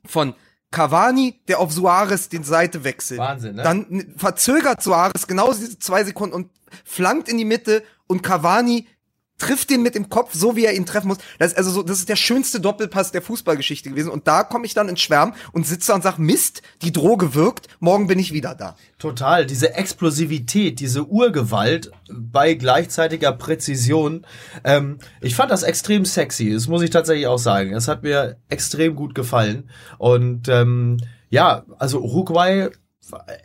von Cavani, der auf Suarez den Seite wechselt. Wahnsinn, ne? Dann verzögert Suarez genau diese zwei Sekunden und flankt in die Mitte und Cavani trifft den mit dem Kopf, so wie er ihn treffen muss. Das ist also so, das ist der schönste Doppelpass der Fußballgeschichte gewesen. Und da komme ich dann ins Schwärmen und sitze und sag, Mist, die Droge wirkt, morgen bin ich wieder da. Total, diese Explosivität, diese Urgewalt bei gleichzeitiger Präzision. Ähm, ich fand das extrem sexy, das muss ich tatsächlich auch sagen. Es hat mir extrem gut gefallen. Und ähm, ja, also Uruguay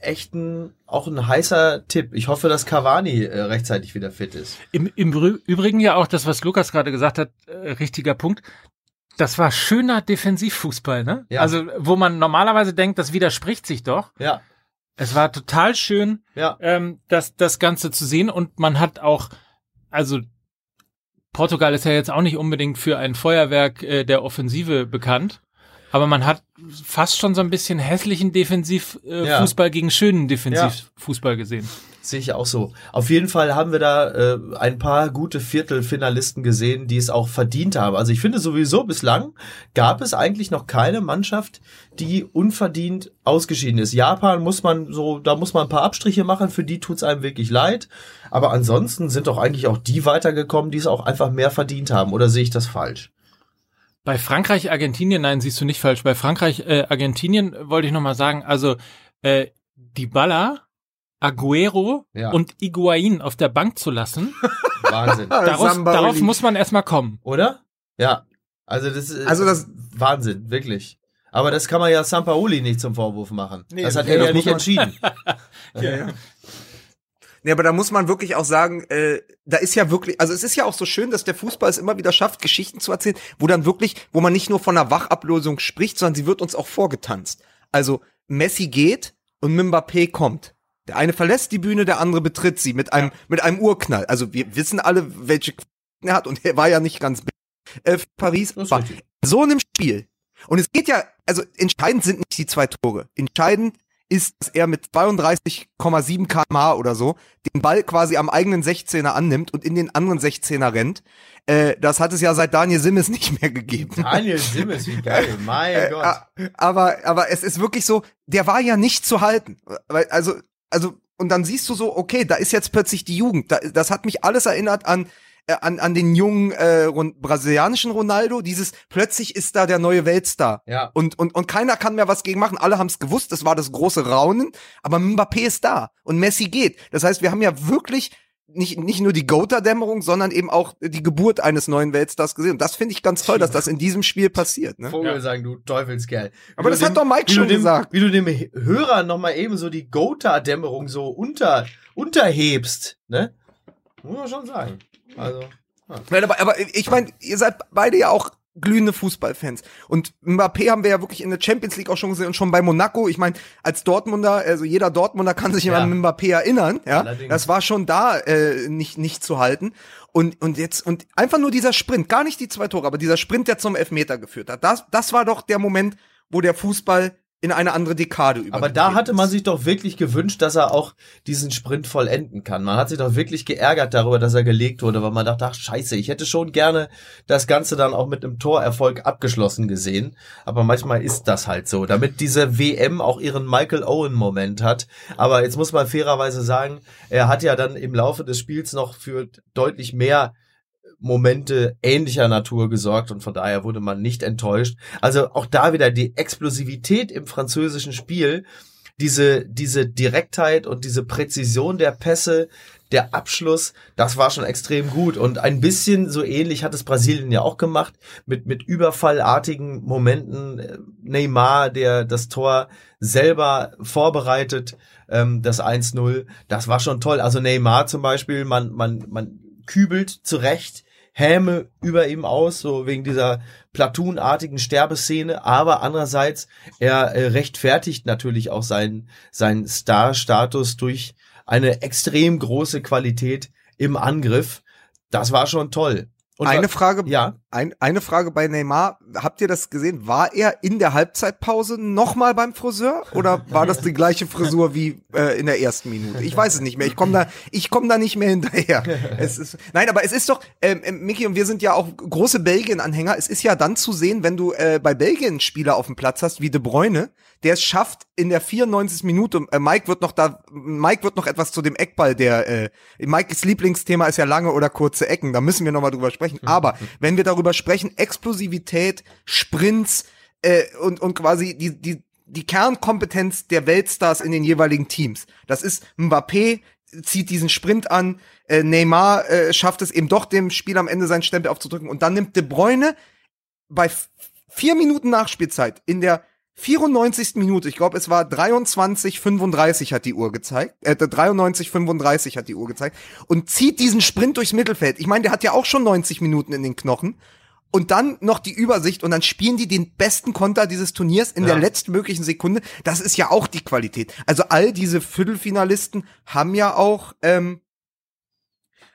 echt ein, auch ein heißer Tipp. Ich hoffe, dass Cavani äh, rechtzeitig wieder fit ist. Im, Im Übrigen ja auch das, was Lukas gerade gesagt hat, äh, richtiger Punkt. Das war schöner Defensivfußball, ne? Ja. Also, wo man normalerweise denkt, das widerspricht sich doch. Ja, Es war total schön, ja. ähm, das, das Ganze zu sehen und man hat auch, also Portugal ist ja jetzt auch nicht unbedingt für ein Feuerwerk äh, der Offensive bekannt, aber man hat fast schon so ein bisschen hässlichen Defensivfußball äh, Ja. Gegen schönen Defensivfußball gesehen. Sehe ich auch so. Auf jeden Fall haben wir da äh, ein paar gute Viertelfinalisten gesehen, die es auch verdient haben. Also ich finde sowieso bislang gab es eigentlich noch keine Mannschaft, die unverdient ausgeschieden ist. Japan muss man so, da muss man ein paar Abstriche machen, für die tut's einem wirklich leid. Aber ansonsten sind doch eigentlich auch die weitergekommen, die es auch einfach mehr verdient haben. Oder sehe ich das falsch? Bei Frankreich, Argentinien, nein, siehst du nicht falsch. Bei Frankreich, äh, Argentinien wollte ich noch mal sagen, also äh, die Baller, Aguero Ja. und Higuain auf der Bank zu lassen, Wahnsinn. daraus, Sambaoli. darauf muss man erstmal kommen. Oder? Ja. Also das ist Also das- Wahnsinn, wirklich. Aber das kann man ja Sampaoli nicht zum Vorwurf machen. Nee, das hat nee, er ja muss nicht entschieden. Ja, ja. Nee, aber da muss man wirklich auch sagen, äh, da ist ja wirklich, also es ist ja auch so schön, dass der Fußball es immer wieder schafft, Geschichten zu erzählen, wo dann wirklich, wo man nicht nur von einer Wachablösung spricht, sondern sie wird uns auch vorgetanzt. Also Messi geht und Mbappé kommt. Der eine verlässt die Bühne, der andere betritt sie mit einem, mit einem Urknall. Also wir wissen alle, welche er hat und er war ja nicht ganz äh, Paris. So einem Spiel. Und es geht ja, also entscheidend sind nicht die zwei Tore. Entscheidend ist, dass er mit 32,7 kmh oder so den Ball quasi am eigenen 16er annimmt und in den anderen 16er rennt. Äh, das hat es ja seit Daniel Simmes nicht mehr gegeben. Daniel Simmes, wie geil, mein Äh, Gott. aber, aber es ist wirklich so, der war ja nicht zu halten. Weil, also, also, und dann siehst du so, okay, da ist jetzt plötzlich die Jugend. Da, das hat mich alles erinnert an, äh, an, an den jungen äh, brasilianischen Ronaldo. Dieses, plötzlich ist da der neue Weltstar. Ja. Und, und, und keiner kann mehr was gegen machen. Alle haben es gewusst, das war das große Raunen. Aber Mbappé ist da und Messi geht. Das heißt, wir haben ja wirklich nicht, nicht nur die Gotha-Dämmerung, sondern eben auch die Geburt eines neuen Weltstars gesehen. Und das finde ich ganz toll, dass das in diesem Spiel passiert. Ne? Vogel sagen, du Teufelskerl. Wie Aber du das hat doch Mike wie schon dem, gesagt. Wie du dem Hörer nochmal eben so die Gotha-Dämmerung so unter, unterhebst, ne? Muss man schon sagen. Also, Nein, aber, aber ich meine, ihr seid beide ja auch glühende Fußballfans. Und Mbappé haben wir ja wirklich in der Champions League auch schon gesehen und schon bei Monaco. Ich meine, als Dortmunder, also jeder Dortmunder kann sich Ja. an Mbappé erinnern. Ja, Allerdings. das war schon da äh, nicht nicht zu halten. Und und jetzt und einfach nur dieser Sprint, gar nicht die zwei Tore, aber dieser Sprint, der zum Elfmeter geführt hat. Das das war doch der Moment, wo der Fußball in eine andere Dekade über. aber da hatte man sich doch wirklich gewünscht, dass er auch diesen Sprint vollenden kann. Man hat sich doch wirklich geärgert darüber, dass er gelegt wurde, weil man dachte, ach scheiße, ich hätte schon gerne das Ganze dann auch mit einem Torerfolg abgeschlossen gesehen. Aber manchmal ist das halt so, damit diese WM auch ihren Michael Owen-Moment hat. Aber jetzt muss man fairerweise sagen, er hat ja dann im Laufe des Spiels noch für deutlich mehr Momente ähnlicher Natur gesorgt und von daher wurde man nicht enttäuscht. Also auch da wieder die Explosivität im französischen Spiel, diese, diese Direktheit und diese Präzision der Pässe, der Abschluss, das war schon extrem gut. Und ein bisschen so ähnlich hat es Brasilien ja auch gemacht, mit, mit überfallartigen Momenten. Neymar, der das Tor selber vorbereitet, ähm, das 1-0, das war schon toll. Also Neymar zum Beispiel, man, man, man kübelt zurecht Häme über ihm aus, so wegen dieser platoonartigen Sterbeszene, aber andererseits, er äh, rechtfertigt natürlich auch seinen, seinen Star-Status durch eine extrem große Qualität im Angriff. Das war schon toll. Und eine Frage, ja, ein, eine Frage bei Neymar. Habt ihr das gesehen? War er in der Halbzeitpause nochmal beim Friseur oder war das die gleiche Frisur wie äh, in der ersten Minute? Ich weiß es nicht mehr. Ich komme da, ich komme da nicht mehr hinterher. Es ist, nein, aber es ist doch, ähm, ähm, Micky und wir sind ja auch große Belgien-Anhänger. Es ist ja dann zu sehen, wenn du äh, bei Belgien Spieler auf dem Platz hast wie De Bruyne, der es schafft in der 94. Minute. Äh, Mike wird noch da, Mike wird noch etwas zu dem Eckball, der äh, Mikes Lieblingsthema ist ja lange oder kurze Ecken. Da müssen wir noch mal drüber sprechen. Aber wenn wir darüber sprechen, Explosivität, Sprints äh, und und quasi die die die Kernkompetenz der Weltstars in den jeweiligen Teams. Das ist Mbappé zieht diesen Sprint an, äh, Neymar äh, schafft es eben doch dem Spiel am Ende seinen Stempel aufzudrücken und dann nimmt De Bruyne bei vier Minuten Nachspielzeit in der 94. Minute, ich glaube, es war 23:35 hat die Uhr gezeigt, äh, 93:35 hat die Uhr gezeigt und zieht diesen Sprint durchs Mittelfeld. Ich meine, der hat ja auch schon 90 Minuten in den Knochen. Und dann noch die Übersicht und dann spielen die den besten Konter dieses Turniers in Ja. der letztmöglichen Sekunde. Das ist ja auch die Qualität. Also all diese Viertelfinalisten haben ja auch, ähm,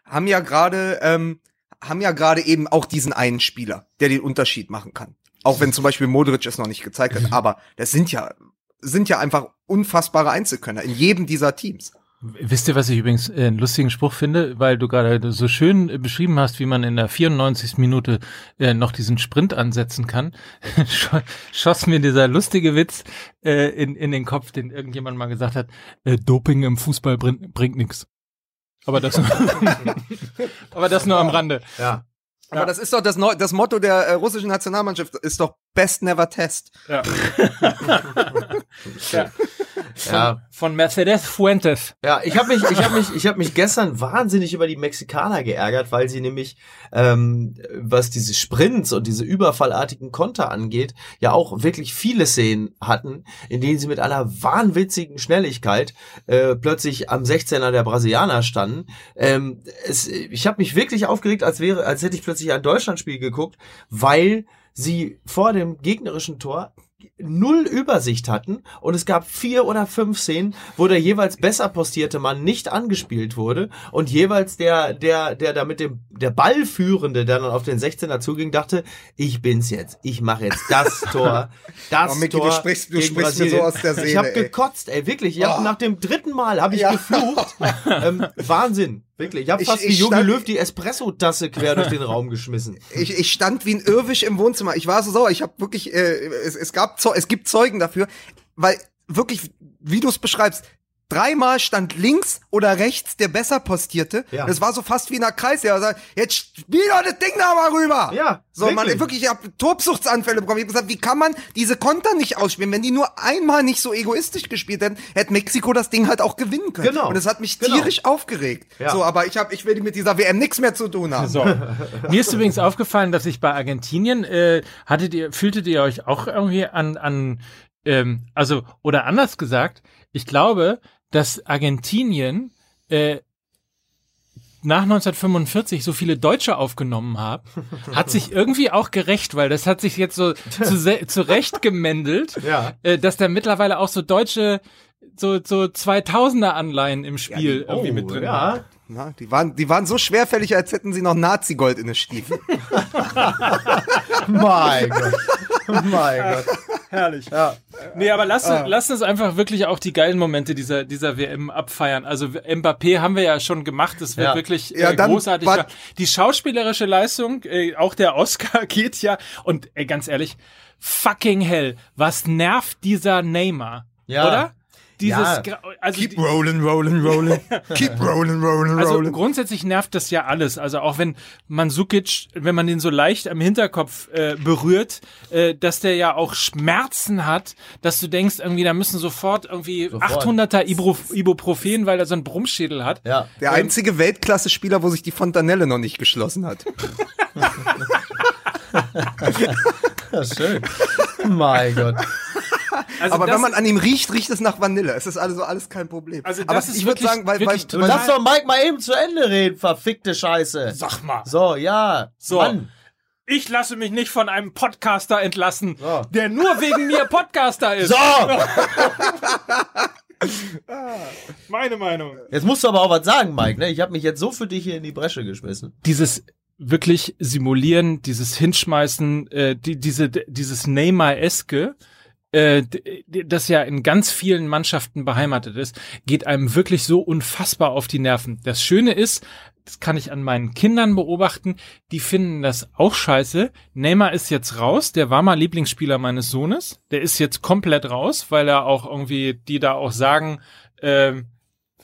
haben ja gerade, ähm, haben ja gerade eben auch diesen einen Spieler, der den Unterschied machen kann. Auch wenn zum Beispiel Modric es noch nicht gezeigt hat. Aber das sind ja, sind ja einfach unfassbare Einzelkönner in jedem dieser Teams. Wisst ihr, was ich übrigens äh, einen lustigen Spruch finde, weil du gerade so schön äh, beschrieben hast, wie man in der 94. Minute äh, noch diesen Sprint ansetzen kann, Scho- schoss mir dieser lustige Witz äh, in, in den Kopf, den irgendjemand mal gesagt hat, äh, Doping im Fußball bringt, bringt nix. Aber das, aber das nur am Rande. ja. Aber Ja. das ist doch das, Neu das Motto der äh, russischen Nationalmannschaft, ist doch Best Never Test. Ja. ja. Ja. Von Mercedes Fuentes. Ja, ich habe mich, ich habe mich, ich habe mich gestern wahnsinnig über die Mexikaner geärgert, weil sie nämlich, ähm, was diese Sprints und diese überfallartigen Konter angeht, ja auch wirklich viele Szenen hatten, in denen sie mit einer wahnwitzigen Schnelligkeit äh, plötzlich am 16er der Brasilianer standen. Ähm, es, ich habe mich wirklich aufgeregt, als wäre, als hätte ich plötzlich ein Deutschlandspiel geguckt, weil sie vor dem gegnerischen Tor null Übersicht hatten und es gab vier oder fünf Szenen, wo der jeweils besser postierte Mann nicht angespielt wurde und jeweils der, der, der da mit dem der Ballführende, der dann auf den 16er zuging, dachte, ich bin's jetzt. Ich mache jetzt das Tor, das Oh, Micky, Tor. du sprichst- du sprichst mir so aus der Seele, Ich habe gekotzt, ey, wirklich. Ich hab, Oh. Nach dem dritten Mal habe ich Ja. geflucht. ähm, Wahnsinn, wirklich. Ich habe Ich- fast wie ich Jogi stand- Löw die Espresso-Tasse quer durch den Raum geschmissen. Ich, ich stand wie ein Irrwisch im Wohnzimmer. Ich war so sauer. Ich habe wirklich, äh, es, es gab, es gibt Zeugen dafür, weil wirklich, wie du es beschreibst, dreimal stand links oder rechts der besser postierte. Ja. Das war so fast wie in einer Kreis. Ja, sagt, jetzt spiel doch das Ding da mal rüber. Ja, so man wirklich. wirklich, ich habe Tobsuchtsanfälle bekommen. Ich hab gesagt, wie kann man diese Konter nicht ausspielen? Wenn die nur einmal nicht so egoistisch gespielt hätten, hätte Mexiko das Ding halt auch gewinnen können. Genau. Und das hat mich Genau. tierisch aufgeregt. Ja. So, aber ich habe, ich will mit dieser WM nichts mehr zu tun haben. So. Mir ist übrigens aufgefallen, dass ich bei Argentinien, äh, hattet ihr, fühltet ihr euch auch irgendwie an, an, ähm, also, oder anders gesagt, ich glaube, dass Argentinien, äh, nach 1945 so viele Deutsche aufgenommen hat, hat sich irgendwie auch gerecht, weil das hat sich jetzt so zu, zurecht gemändelt, Ja. äh, dass da mittlerweile auch so deutsche, so, so 2000er Anleihen im Spiel irgendwie mit drin haben. Oh, ja. Na, die waren, die waren so schwerfällig, als hätten sie noch Nazi-Gold in den Stiefeln. Mein Gott. Mein Gott. Herrlich. Ja. Nee, aber lass, Ah. lass uns einfach wirklich auch die geilen Momente dieser, dieser WM abfeiern. Also Mbappé haben wir ja schon gemacht, das wird Ja. wirklich Ja, äh, dann großartig. Die schauspielerische Leistung, äh, auch der Oscar geht ja. Und äh, ganz ehrlich, fucking hell, was nervt dieser Neymar? Ja. Oder? Dieses, Ja. Also die- rolling, rolling, rolling. Keep rolling, rolling, also grundsätzlich nervt das ja alles. Also auch wenn Mandzukic, wenn man den so leicht am Hinterkopf äh, berührt, äh, dass der ja auch Schmerzen hat, dass du denkst, irgendwie, da müssen sofort irgendwie Sofort. 800er Ibro, Ibuprofen, weil er so einen Brummschädel hat. Ja. Der einzige Weltklasse-Spieler, wo sich die Fontanelle noch nicht geschlossen hat. Ja, schön. mein Gott. Also Aber wenn man an ihm riecht, riecht es nach Vanille. Es ist also alles kein Problem. Also Aber ich würde sagen, weil, weil, weil darfst doch Mike mal eben zu Ende reden, verfickte Scheiße. Sag mal. So, ja. So. Mann. Ich lasse mich nicht von einem Podcaster entlassen, So. der nur wegen mir Podcaster ist. So, Meine Meinung. jetzt musst du aber auch was sagen, Mike. Ne? Ich habe mich jetzt so für dich hier in die Bresche geschmissen. dieses wirklich simulieren, dieses Hinschmeißen, äh, die, diese, dieses Neymar-eske, äh, das ja in ganz vielen Mannschaften beheimatet ist, geht einem wirklich so unfassbar auf die Nerven. Das Schöne ist, das kann ich an meinen Kindern beobachten, die finden das auch scheiße. Neymar ist jetzt raus, der war mal Lieblingsspieler meines Sohnes, der ist jetzt komplett raus, weil er auch irgendwie, die da auch sagen, ähm,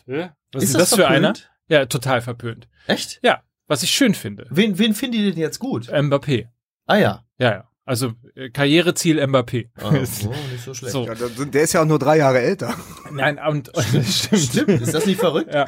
äh, was ist, Ist das das für einer? Ja, total verpönt. Echt? Ja, was ich schön finde. Wen, wen findet ihr denn jetzt gut? Mbappé. Ah ja. Ja, ja. Also äh, Karriereziel Mbappé. Oh, oh, nicht so schlecht. So. ja, der ist ja auch nur drei Jahre älter. Nein, und, stimmt. Stimmt, ist das nicht verrückt? Ja.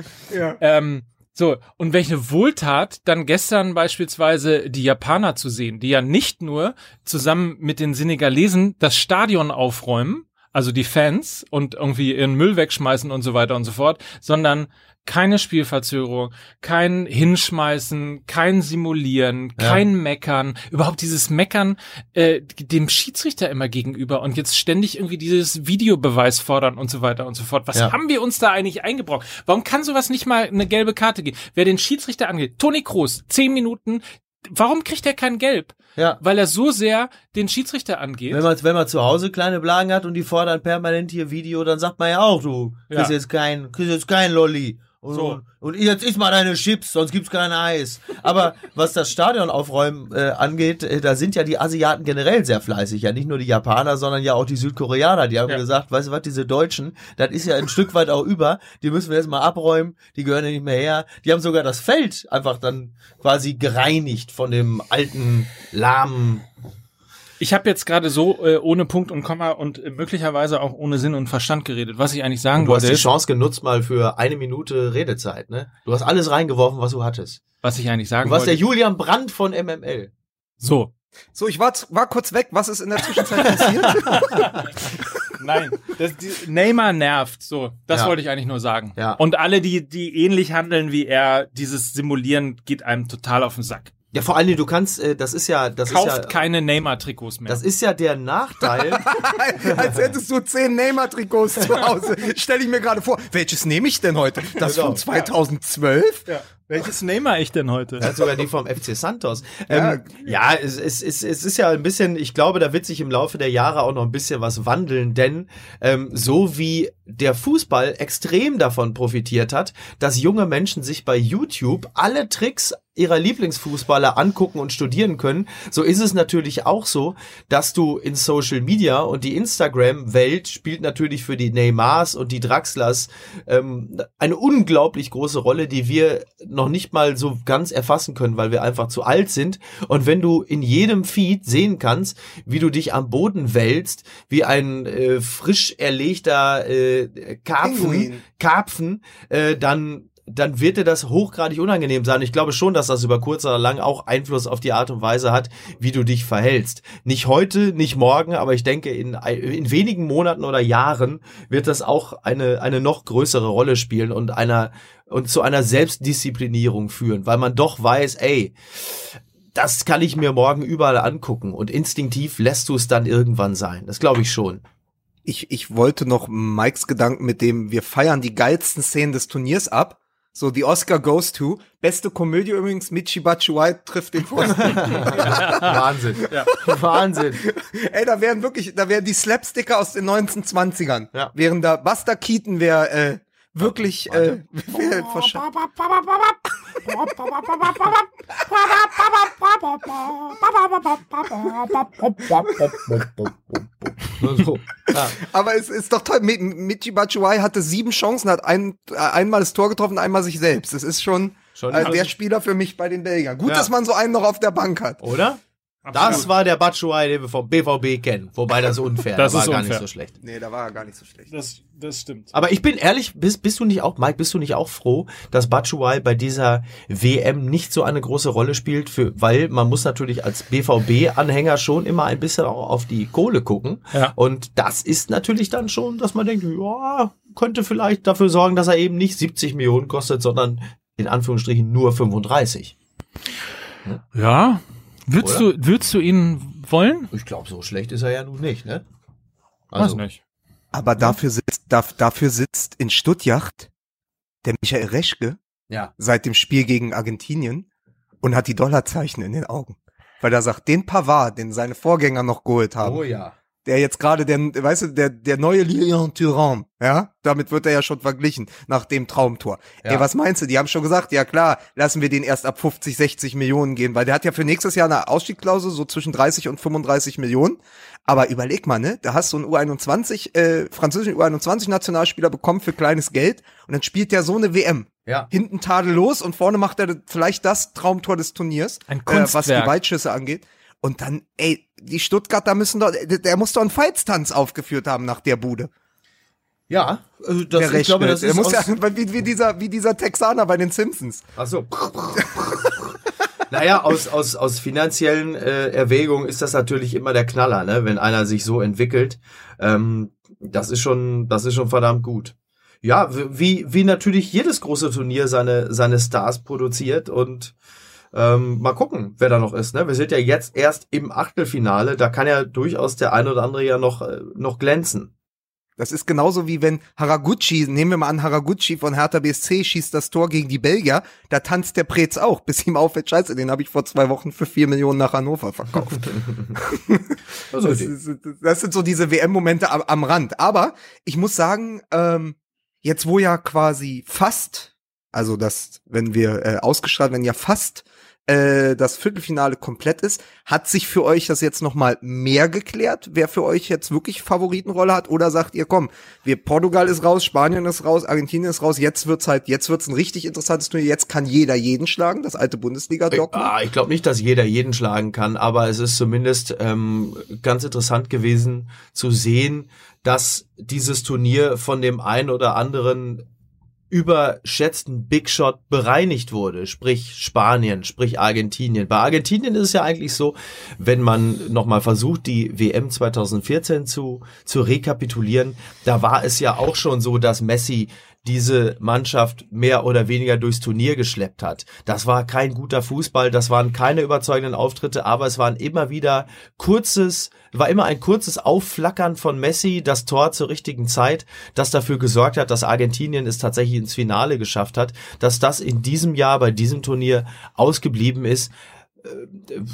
Ähm, so, und welche Wohltat dann gestern beispielsweise die Japaner zu sehen, die ja nicht nur zusammen mit den Senegalesen das Stadion aufräumen, also die Fans und irgendwie ihren Müll wegschmeißen und so weiter und so fort, sondern keine Spielverzögerung, kein Hinschmeißen, kein Simulieren, Ja. kein Meckern, überhaupt dieses Meckern äh, dem Schiedsrichter immer gegenüber und jetzt ständig irgendwie dieses Videobeweis fordern und so weiter und so fort. Was Ja. haben wir uns da eigentlich eingebraucht? Warum kann sowas nicht mal eine gelbe Karte geben? Wer den Schiedsrichter angeht, Toni Kroos, zehn Minuten, warum kriegt er kein Gelb? Ja. Weil er so sehr den Schiedsrichter angeht. Wenn man, wenn man zu Hause kleine Blagen hat und die fordern permanent hier Video, dann sagt man ja auch, du kriegst Ja. jetzt kein, kriegst jetzt kein Lolli. Und, So. und jetzt isst mal deine Chips, sonst gibt's kein Eis. Aber was das Stadion aufräumen äh, angeht, äh, da sind ja die Asiaten generell sehr fleißig. Ja, nicht nur die Japaner, sondern ja auch die Südkoreaner. Die haben Ja. gesagt, weißt du was, diese Deutschen, das ist ja ein Stück weit auch über. Die müssen wir jetzt mal abräumen. Die gehören ja nicht mehr her. Die haben sogar das Feld einfach dann quasi gereinigt von dem alten, lahmen Ich habe jetzt gerade so äh, ohne Punkt und Komma und äh, möglicherweise auch ohne Sinn und Verstand geredet. Was ich eigentlich sagen Du hast wollte, die ist, Chance genutzt mal für eine Minute Redezeit, ne? Du hast alles reingeworfen, was du hattest. was ich eigentlich sagen Du warst der wollte. Julian Brandt von MML. So. So, ich war, war kurz weg. Was ist in der Zwischenzeit passiert? Nein, das, die, Neymar nervt. So, das Ja. wollte ich eigentlich nur sagen. Ja. Und alle, die, die ähnlich handeln wie er, dieses Simulieren geht einem total auf den Sack. Ja, vor allen Dingen, du kannst, äh, das ist ja, das Kauft ist ja, keine Neymar-Trikots mehr. das ist ja der Nachteil. Als hättest du zehn Neymar-Trikots zu Hause. Stell ich mir gerade vor. Welches nehme ich denn heute? Das Genau. von 2012? ja. Welches Neymar ich denn heute? Ja, sogar die vom FC Santos. Ähm, ja, es, es, es, es ist ja ein bisschen, ich glaube, da wird sich im Laufe der Jahre auch noch ein bisschen was wandeln, denn ähm, so wie der Fußball extrem davon profitiert hat, dass junge Menschen sich bei YouTube alle Tricks ihrer Lieblingsfußballer angucken und studieren können, so ist es natürlich auch so, dass du in Social Media und die Instagram-Welt spielt natürlich für die Neymars und die Draxlers ähm, eine unglaublich große Rolle, die wir noch nicht mal so ganz erfassen können, weil wir einfach zu alt sind. Und wenn du in jedem Feed sehen kannst, wie du dich am Boden wälzt, wie ein äh, frisch erlegter äh, Karpfen, Pinguin. Karpfen, äh, dann dann wird dir das hochgradig unangenehm sein. Ich glaube schon, dass das über kurz oder lang auch Einfluss auf die Art und Weise hat, wie du dich verhältst. Nicht heute, nicht morgen, aber ich denke, in, in wenigen Monaten oder Jahren wird das auch eine, eine noch größere Rolle spielen und einer, und zu einer Selbstdisziplinierung führen, weil man doch weiß, ey, das kann ich mir morgen überall angucken und instinktiv lässt du es dann irgendwann sein. Das glaube ich schon. Ich, ich wollte noch Mikes Gedanken mit dem, wir feiern die geilsten Szenen des Turniers ab. So, die Oscar goes to. Beste Komödie übrigens, Michi Batshuayi trifft den Pfosten. Wahnsinn. Wahnsinn. Ey, da wären wirklich, da wären die Slapsticker aus den 1920ern. Ja. Während da Buster Keaton wäre äh, wirklich äh, So. Ja. Aber es ist doch toll. Mi- Michi Batshuayi hatte sieben Chancen, hat ein, äh, einmal das Tor getroffen, einmal sich selbst. Das ist schon, Schon äh, der Spieler für mich bei den Belgiern. Gut, Ja. dass man so einen noch auf der Bank hat. Oder? Das war der Batshuayi, den wir vom BVB kennen. Wobei das unfair. Das war ist gar unfair. nicht so schlecht. Nee, da war er gar nicht so schlecht. Das, das stimmt. Aber ich bin ehrlich, bist, bist du nicht auch, Mike, bist du nicht auch froh, dass Batshuayi bei dieser WM nicht so eine große Rolle spielt, für, weil man muss natürlich als BVB-Anhänger schon immer ein bisschen auch auf die Kohle gucken. Ja. Und das ist natürlich dann schon, dass man denkt, ja, könnte vielleicht dafür sorgen, dass er eben nicht 70 Millionen kostet, sondern in Anführungsstrichen nur 35. Ja. Würdest du, würdest du ihn wollen? Ich glaube, so schlecht ist er ja nun nicht, ne? Weiß nicht. Aber dafür sitzt, darf, dafür sitzt in Stuttgart der Michael Reschke ja. seit dem Spiel gegen Argentinien und hat die Dollarzeichen in den Augen. Weil er sagt, den Pavard, den seine Vorgänger noch geholt haben, Oh ja. Der jetzt gerade der, weißt du, der, der neue Lilian Thuram, ja, damit wird er ja schon verglichen nach dem Traumtor. Ja. Ey, was meinst du? Die haben schon gesagt, ja klar, lassen wir den erst ab 50, 60 Millionen gehen, weil der hat ja für nächstes Jahr eine Ausstiegsklausel so zwischen 30 und 35 Millionen. Aber überleg mal, ne, da hast du einen U21, äh, französischen U21-Nationalspieler bekommen für kleines Geld und dann spielt der so eine WM. Ja. Hinten tadellos und vorne macht er vielleicht das Traumtor des Turniers, Ein äh, was die Kunstwerk. Weitschüsse angeht. Und dann, ey, die Stuttgarter müssen doch, der, muss doch einen Feitstanz aufgeführt haben nach der Bude. Ja, also das, der ich glaube, das ist muss ja, wie, wie, dieser, wie dieser Texaner bei den Simpsons. Ach so. naja, aus, aus, aus finanziellen äh, Erwägungen ist das natürlich immer der Knaller, ne? wenn einer sich so entwickelt. Ähm, das ist schon, das ist schon verdammt gut. Ja, wie, wie natürlich jedes große Turnier seine, seine Stars produziert und ähm, mal gucken, wer da noch ist. Ne? Wir sind ja jetzt erst im Achtelfinale, da kann ja durchaus der ein oder andere ja noch, äh, noch glänzen. Das ist genauso wie wenn Haraguchi, nehmen wir mal an, Haraguchi von Hertha BSC schießt das Tor gegen die Belgier, da tanzt der Prez auch, bis ihm auffällt, scheiße, den habe ich vor zwei Wochen für vier Millionen nach Hannover verkauft. Also, Das, ist, das sind so diese WM-Momente am, am Rand. Aber ich muss sagen, ähm, jetzt wo ja quasi fast, also das, wenn wir äh, ausgestrahlt werden, ja fast äh, das Viertelfinale komplett ist, hat sich für euch das jetzt noch mal mehr geklärt, wer für euch jetzt wirklich Favoritenrolle hat oder sagt ihr, komm, wir Portugal ist raus, Spanien ist raus, Argentinien ist raus, jetzt wird's halt, jetzt wird's ein richtig interessantes Turnier, jetzt kann jeder jeden schlagen, das alte Bundesliga-Dogma. Ah, ich glaube nicht, dass jeder jeden schlagen kann, aber es ist zumindest ähm, ganz interessant gewesen zu sehen, dass dieses Turnier von dem einen oder anderen überschätzten Big Shot bereinigt wurde, sprich Spanien, sprich Argentinien. Bei Argentinien ist es ja eigentlich so, wenn man nochmal versucht, die WM 2014 zu, zu rekapitulieren, da war es ja auch schon so, dass Messi diese Mannschaft mehr oder weniger durchs Turnier geschleppt hat. Das war kein guter Fußball, das waren keine überzeugenden Auftritte, aber es waren immer wieder kurzes, war immer ein kurzes Aufflackern von Messi, das Tor zur richtigen Zeit, das dafür gesorgt hat, dass Argentinien es tatsächlich ins Finale geschafft hat, dass das in diesem Jahr bei diesem Turnier ausgeblieben ist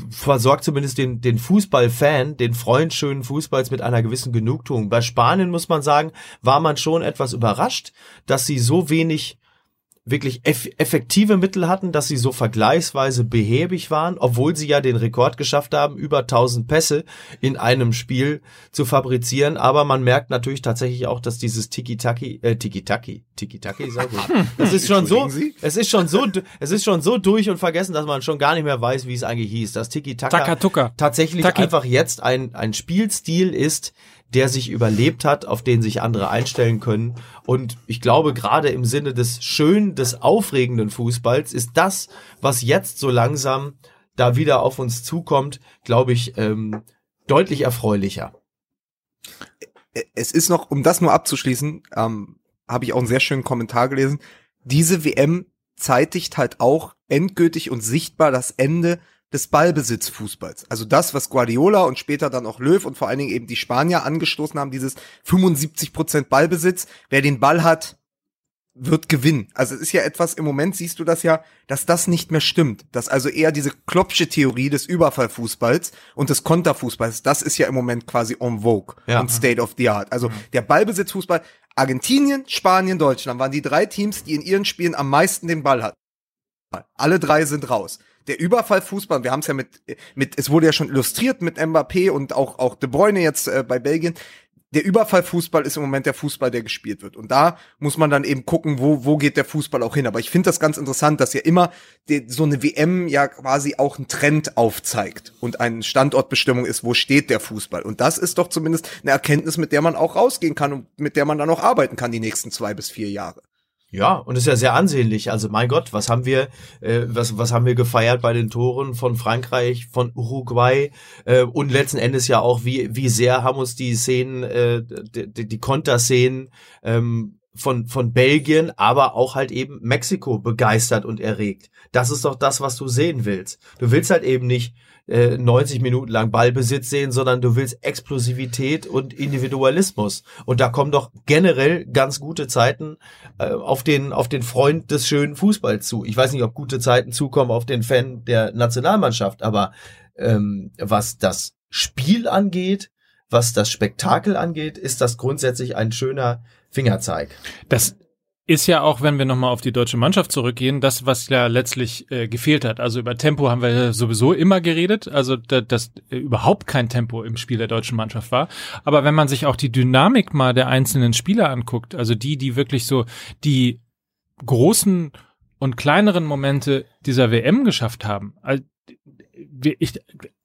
versorgt zumindest den, den Fußballfan, den Freund schönen Fußballs mit einer gewissen Genugtuung. Bei Spanien muss man sagen, war man schon etwas überrascht, dass sie so wenig wirklich eff effektive Mittel hatten, dass sie so vergleichsweise behäbig waren, obwohl sie ja den Rekord geschafft haben, über 1000 Pässe in einem Spiel zu fabrizieren. Aber man merkt natürlich tatsächlich auch, dass dieses Tiki-Taki, äh, Tiki-Taki, Tiki-Taki. Das ist schon so, es ist schon so, es ist schon so durch und vergessen, dass man schon gar nicht mehr weiß, wie es eigentlich hieß. Das Tiki-Taka tatsächlich Taki. einfach jetzt ein, ein Spielstil ist, der sich überlebt hat, auf den sich andere einstellen können. Und ich glaube, gerade im Sinne des schönen, des aufregenden Fußballs ist das, was jetzt so langsam da wieder auf uns zukommt, glaube ich, ähm, deutlich erfreulicher. es ist noch, um das nur abzuschließen, ähm, habe ich auch einen sehr schönen Kommentar gelesen. Diese WM zeitigt halt auch endgültig und sichtbar das Ende des Ballbesitzfußballs. Also das, was Guardiola und später dann auch Löw und vor allen Dingen eben die Spanier angestoßen haben, dieses 75 Prozent Ballbesitz. Wer den Ball hat, wird gewinnen. Also es ist ja etwas, im Moment siehst du das ja, dass das nicht mehr stimmt. Dass also eher diese Kloppsche Theorie des Überfallfußballs und des Konterfußballs, das ist ja im Moment quasi en vogue Ja. und State of the Art. Also der Ballbesitzfußball, Argentinien, Spanien, Deutschland waren die drei Teams, die in ihren Spielen am meisten den Ball hatten. Alle drei sind raus. Der Überfallfußball, wir haben es ja mit, mit, es wurde ja schon illustriert mit Mbappé und auch, auch De Bruyne jetzt äh, bei Belgien. Der Überfallfußball ist im Moment der Fußball, der gespielt wird. Und da muss man dann eben gucken, wo, wo geht der Fußball auch hin. Aber ich finde das ganz interessant, dass ja immer die, so eine WM ja quasi auch einen Trend aufzeigt und eine Standortbestimmung ist, wo steht der Fußball. Und das ist doch zumindest eine Erkenntnis, mit der man auch rausgehen kann und mit der man dann auch arbeiten kann die nächsten zwei bis vier Jahre. Ja, und ist ja sehr ansehnlich. Also mein Gott, was haben wir, äh, was, was haben wir gefeiert bei den Toren von Frankreich, von Uruguay äh, und letzten Endes ja auch, wie, wie sehr haben uns die Szenen, äh, die, die, Konterszenen ähm, von, von Belgien, aber auch halt eben Mexiko begeistert und erregt. Das ist doch das, was du sehen willst. Du willst halt eben nicht äh, 90 Minuten lang Ballbesitz sehen, sondern du willst Explosivität und Individualismus. Und da kommen doch generell ganz gute Zeiten äh, auf den auf den Freund des schönen Fußballs zu. Ich weiß nicht, ob gute Zeiten zukommen auf den Fan der Nationalmannschaft, aber ähm, was das Spiel angeht, was das Spektakel angeht, ist das grundsätzlich ein schöner Fingerzeig. Das ist ja auch, wenn wir nochmal auf die deutsche Mannschaft zurückgehen, das, was ja letztlich äh, gefehlt hat. Also über Tempo haben wir sowieso immer geredet, also da, dass äh, überhaupt kein Tempo im Spiel der deutschen Mannschaft war. Aber wenn man sich auch die Dynamik mal der einzelnen Spieler anguckt, also die, die wirklich so die großen und kleineren Momente dieser WM geschafft haben, also, ich,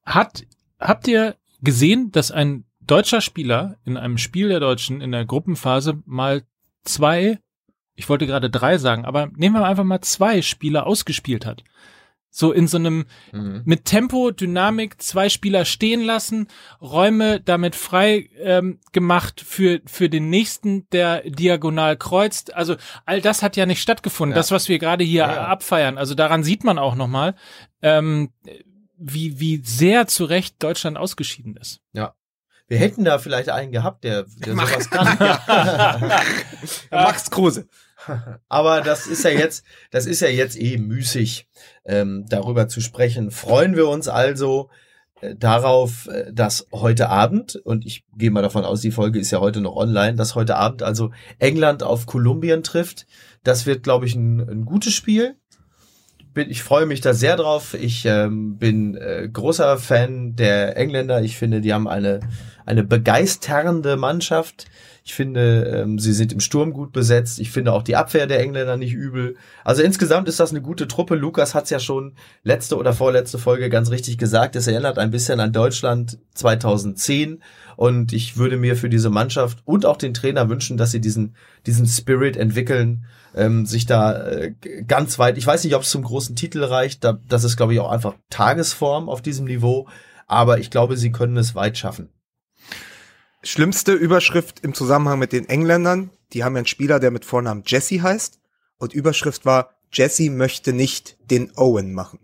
hat, habt ihr gesehen, dass ein deutscher Spieler in einem Spiel der Deutschen in der Gruppenphase mal zwei, ich wollte gerade drei sagen, aber nehmen wir einfach mal zwei Spieler ausgespielt hat. So in so einem mit Tempo, Dynamik, zwei Spieler stehen lassen, Räume damit frei ähm, gemacht für für den nächsten, der diagonal kreuzt. Also all das hat ja nicht stattgefunden. Ja. Das, was wir gerade hier Ja, abfeiern. Also daran sieht man auch noch mal, ähm, wie wie sehr zu Recht Deutschland ausgeschieden ist. Ja. Wir hätten da vielleicht einen gehabt, der, der sowas kann. Max Kruse. Aber das ist ja jetzt, das ist ja jetzt eh müßig, ähm, darüber zu sprechen. Freuen wir uns also äh, darauf, äh, dass heute Abend, und ich gehe mal davon aus, die Folge ist ja heute noch online, dass heute Abend also England auf Kolumbien trifft. Das wird, glaube ich, ein, ein gutes Spiel. Bin, ich freue mich da sehr drauf. Ich ähm, bin äh, großer Fan der Engländer. Ich finde, die haben eine, eine begeisternde Mannschaft. Ich finde, ähm, sie sind im Sturm gut besetzt. Ich finde auch die Abwehr der Engländer nicht übel. Also insgesamt ist das eine gute Truppe. Lukas hat es ja schon letzte oder vorletzte Folge ganz richtig gesagt. Es erinnert ein bisschen an Deutschland 2010. Und ich würde mir für diese Mannschaft und auch den Trainer wünschen, dass sie diesen, diesen Spirit entwickeln, ähm, sich da äh, ganz weit, ich weiß nicht, ob es zum großen Titel reicht. Da, das ist, glaube ich, auch einfach Tagesform auf diesem Niveau. Aber ich glaube, sie können es weit schaffen. Schlimmste Überschrift im Zusammenhang mit den Engländern. Die haben ja einen Spieler, der mit Vornamen Jesse heißt. Und Überschrift war, Jesse möchte nicht den Owen machen.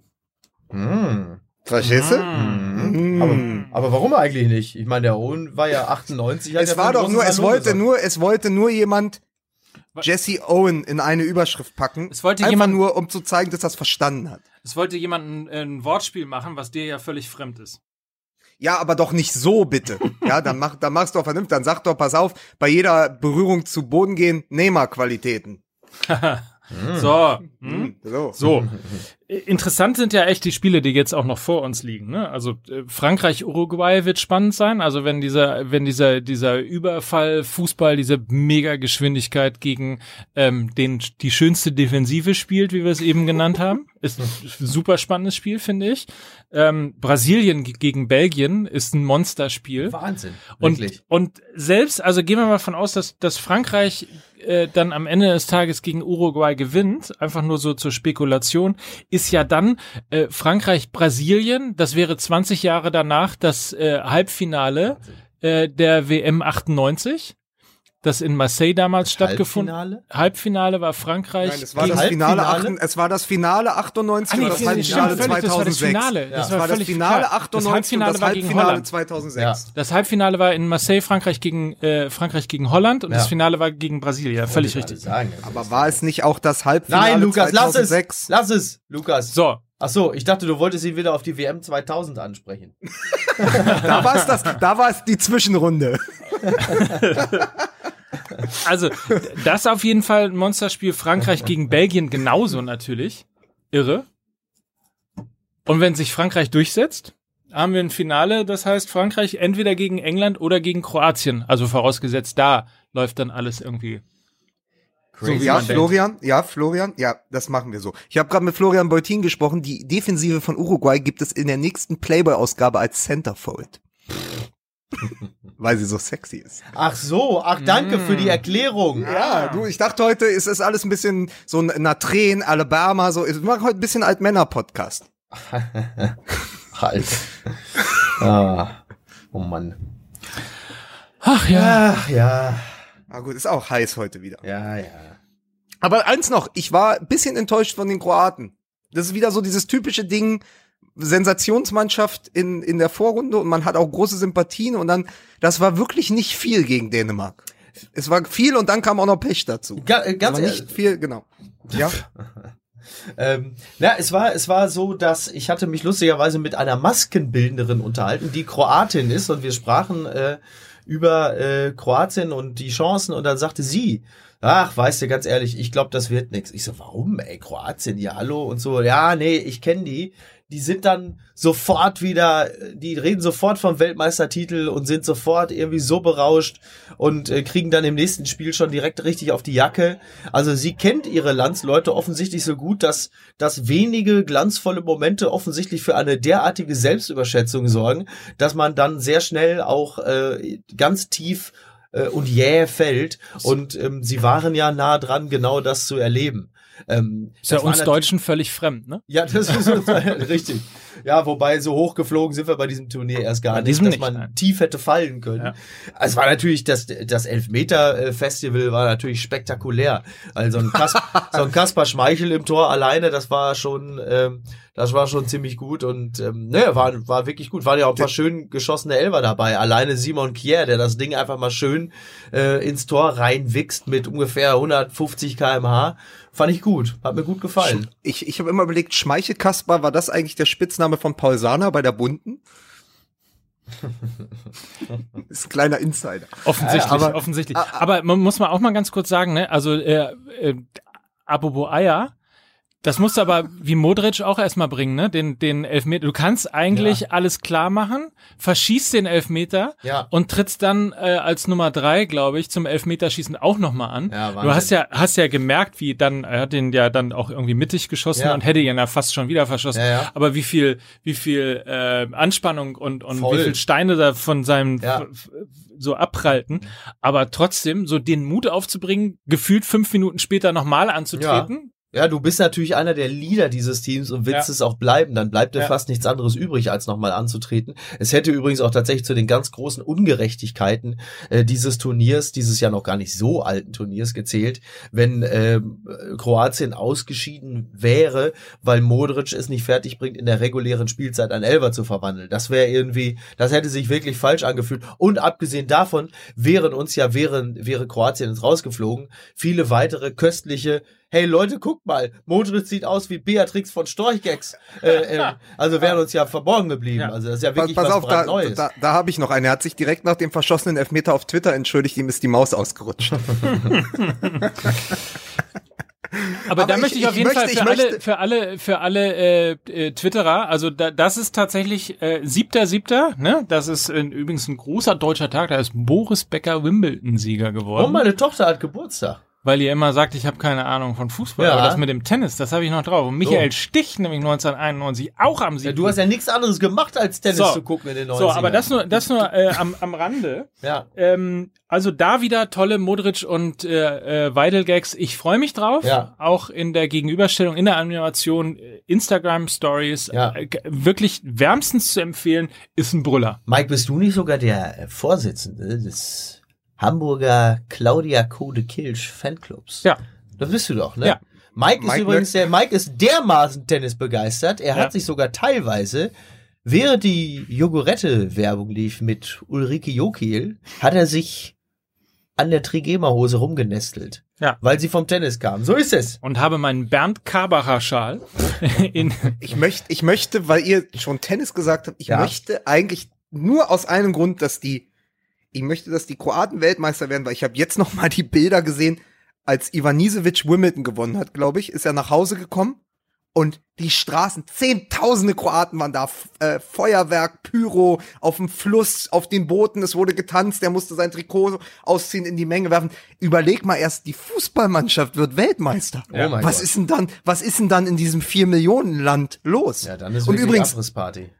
Hm. Verstehst du? Mhm. Aber, aber warum eigentlich nicht? Ich meine, der Owen war ja 98. hat Es war doch nur, es wollte nur, es wollte nur jemand Jesse Owen in eine Überschrift packen. Es wollte Einfach jemand- nur, um zu zeigen, dass das verstanden hat. Es wollte jemand ein, ein Wortspiel machen, was dir ja völlig fremd ist. Ja, aber doch nicht so, bitte. Ja, dann mach, dann mach's doch vernünftig. Dann sag doch, pass auf, bei jeder Berührung zu Boden gehen, Neymar-Qualitäten. So. Hm? Hm, So. So. Interessant sind ja echt die Spiele, die jetzt auch noch vor uns liegen. Ne? Also äh, Frankreich, Uruguay wird spannend sein. Also wenn dieser, wenn dieser, dieser Überfall Fußball, diese Mega-Geschwindigkeit gegen ähm, den die schönste Defensive spielt, wie wir es eben genannt haben, ist ein super spannendes Spiel, finde ich. Ähm, Brasilien ge- gegen Belgien ist ein Monsterspiel. Wahnsinn. Und, und selbst, also gehen wir mal von aus, dass, dass Frankreich äh, dann am Ende des Tages gegen Uruguay gewinnt, einfach nur so zur Spekulation, ist ja dann äh, Frankreich-Brasilien, das wäre 20 Jahre danach das äh, Halbfinale äh, der WM 98, das in Marseille damals stattgefunden. Halbfinale? Halbfinale war Frankreich. Nein, es war gegen- das Finale, Halbfinale? acht, es war das Finale 98 Ah, nee, und das stimmt, Halbfinale völlig, das war das 2006. Finale. Das Es war das völlig Finale klar. 98 Das Halbfinale und das war gegen Halbfinale Holland. 2006. Ja. Das Halbfinale war in Marseille, Frankreich gegen äh, Frankreich gegen Holland und Ja. das Finale war gegen Brasilien. Völlig richtig. Sagen. Aber war es nicht auch das Halbfinale Nein, Lukas, lass es. 2006? Lass es, Lukas. So, Ach so, ich dachte, du wolltest ihn wieder auf die WM 2000 ansprechen. Da war es das, da war es die Zwischenrunde. Also, das auf jeden Fall ein Monsterspiel. Frankreich gegen Belgien genauso natürlich. Irre. Und wenn sich Frankreich durchsetzt, haben wir ein Finale, das heißt Frankreich entweder gegen England oder gegen Kroatien. Also vorausgesetzt, da läuft dann alles irgendwie. So wie ja, man denkt. Florian, ja, Florian, ja, das machen wir so. Ich habe gerade mit Florian Beutin gesprochen. Die Defensive von Uruguay gibt es in der nächsten Playboy-Ausgabe als Centerfold. Weil sie so sexy ist. Ach so, ach danke für die Erklärung. Ja, du, ich dachte heute ist es alles ein bisschen so ein Natren, Alabama, so. Wir machen heute ein bisschen Altmänner-Podcast. Halt. ah. Oh Mann. Ach ja. Ach ja. Ah gut, ist auch heiß heute wieder. Ja, ja. Aber eins noch, ich war ein bisschen enttäuscht von den Kroaten. Das ist wieder so dieses typische Ding, Sensationsmannschaft in, in der Vorrunde und man hat auch große Sympathien und dann, das war wirklich nicht viel gegen Dänemark. Es war viel und dann kam auch noch Pech dazu. Ga, äh, ganz ehrlich, nicht viel, genau. Ja. Ähm, na, es war, es war so, dass ich hatte mich lustigerweise mit einer Maskenbildnerin unterhalten, die Kroatin ist und wir sprachen äh, über äh, Kroatien und die Chancen und dann sagte sie, ach, weißt du, ganz ehrlich, ich glaube, das wird nix. Ich so, warum, ey, Kroatien, ja, hallo und so. Ja, nee, ich kenne die. Die sind dann sofort wieder, die reden sofort vom Weltmeistertitel und sind sofort irgendwie so berauscht und äh, kriegen dann im nächsten Spiel schon direkt richtig auf die Jacke. Also sie kennt ihre Landsleute offensichtlich so gut, dass, dass wenige glanzvolle Momente offensichtlich für eine derartige Selbstüberschätzung sorgen, dass man dann sehr schnell auch äh, ganz tief äh, und jäh fällt. Und ähm, sie waren ja nah dran, genau das zu erleben. Ähm, Ist ja uns Deutschen völlig fremd, ne? ja, das ist uns richtig. Ja, wobei so hochgeflogen sind wir bei diesem Turnier erst gar Bei nicht, dass nicht, man nein. tief hätte fallen können. Ja. Es war natürlich das das Elfmeter Festival war natürlich spektakulär. Also ein Kas so ein Kaspar Schmeichel im Tor alleine, das war schon ähm, das war schon ziemlich gut und ähm, ne, war war wirklich gut. Waren ja auch ein paar schön geschossene Elfer dabei. Alleine Simon Kier, der das Ding einfach mal schön äh, ins Tor reinwichst mit ungefähr 150 km/h, fand ich gut. Hat mir gut gefallen. Ich, ich habe immer überlegt, Schmeichelkasper, war das eigentlich der Spitzname von Paul Sahner bei der Bunten? ist ein kleiner Insider. Offensichtlich, aber- offensichtlich. aber man muss mal auch mal ganz kurz sagen, ne? Also äh, äh, Abobo Eier, das musst du aber wie Modric auch erstmal bringen, ne? Den den Elfmeter. Du kannst eigentlich alles klar machen, verschießt den Elfmeter Ja. und trittst dann äh, als Nummer drei, glaube ich, zum Elfmeterschießen auch nochmal an. Ja, du Wahnsinn. hast ja hast ja gemerkt, wie dann er hat den ja dann auch irgendwie mittig geschossen Ja. und hätte ihn ja fast schon wieder verschossen. Ja, ja. Aber wie viel wie viel äh, Anspannung und und Voll. wie viel Steine da von seinem Ja. so abprallten, aber trotzdem so den Mut aufzubringen, gefühlt fünf Minuten später nochmal anzutreten, Ja, du bist natürlich einer der Leader dieses Teams und willst Ja. es auch bleiben. Dann bleibt dir Ja. fast nichts anderes übrig, als nochmal anzutreten. Es hätte übrigens auch tatsächlich zu den ganz großen Ungerechtigkeiten äh, dieses Turniers, dieses ja noch gar nicht so alten Turniers gezählt, wenn ähm, Kroatien ausgeschieden wäre, weil Modric es nicht fertig bringt, in der regulären Spielzeit ein Elfer zu verwandeln. Das wäre irgendwie, das hätte sich wirklich falsch angefühlt. Und abgesehen davon wären uns ja, wären, wäre Kroatien jetzt rausgeflogen, viele weitere köstliche hey Leute, guckt mal, Modric sieht aus wie Beatrix von Storchgags. Äh, äh, also wären uns ja verborgen geblieben. Ja. Also das ist ja Pass, wirklich pass was auf, da, brandneues. da, da habe ich noch einen. Er hat sich direkt nach dem verschossenen Elfmeter auf Twitter entschuldigt, ihm ist die Maus ausgerutscht. Aber, Aber da ich- möchte ich auf jeden möchte- Fall für alle, für alle, für alle äh, äh, Twitterer, also da, das ist tatsächlich äh, siebter, siebter, ne? Das ist äh, übrigens ein großer deutscher Tag. Da ist Boris Becker Wimbledon-Sieger geworden. Und meine Tochter hat Geburtstag. Weil ihr immer sagt, ich habe keine Ahnung von Fußball. Ja. Aber das mit dem Tennis, das habe ich noch drauf. Und Michael So. Stich, nämlich 1991, auch am Ja, Sieg. du hast ja nichts anderes gemacht, als Tennis So. zu gucken in den 90ern. so, aber das nur, das nur äh, am, am Rande. Ja. Ähm, also da wieder tolle Modric und äh, äh, Weidel-Gags. Ich freue mich drauf. Ja. Auch in der Gegenüberstellung, in der Animation, äh, Instagram-Stories. Ja. Äh, wirklich wärmstens zu empfehlen, ist ein Brüller. Mike, bist du nicht sogar der äh, Vorsitzende des Hamburger Claudia Code Kilsch Fanclubs? Ja. Das bist du doch, ne? Ja. Mike, ist Mike übrigens der, Mike ist dermaßen Tennis begeistert. Er Ja. hat sich sogar teilweise, während die Jogurette-Werbung lief mit Ulrike Jokiel, hat er sich an der Trigema-Hose rumgenestelt. Ja. Weil sie vom Tennis kam. So ist es. Und habe meinen Bernd Karbacher Schal in, Ich möchte, ich möchte, weil ihr schon Tennis gesagt habt, ich Ja. möchte eigentlich nur aus einem Grund, dass die, ich möchte, dass die Kroaten Weltmeister werden, weil ich habe jetzt noch mal die Bilder gesehen, als Ivanisevic Wimbledon gewonnen hat, glaube ich, ist er nach Hause gekommen und die Straßen, zehntausende Kroaten waren da, äh, Feuerwerk, Pyro, auf dem Fluss, auf den Booten, es wurde getanzt, er musste sein Trikot ausziehen, in die Menge werfen. Überleg mal erst, die Fußballmannschaft wird Weltmeister. Oh mein was Gott. ist denn dann, was ist denn dann in diesem vier Millionen Land los? Ja, dann ist und übrigens, Abrissparty.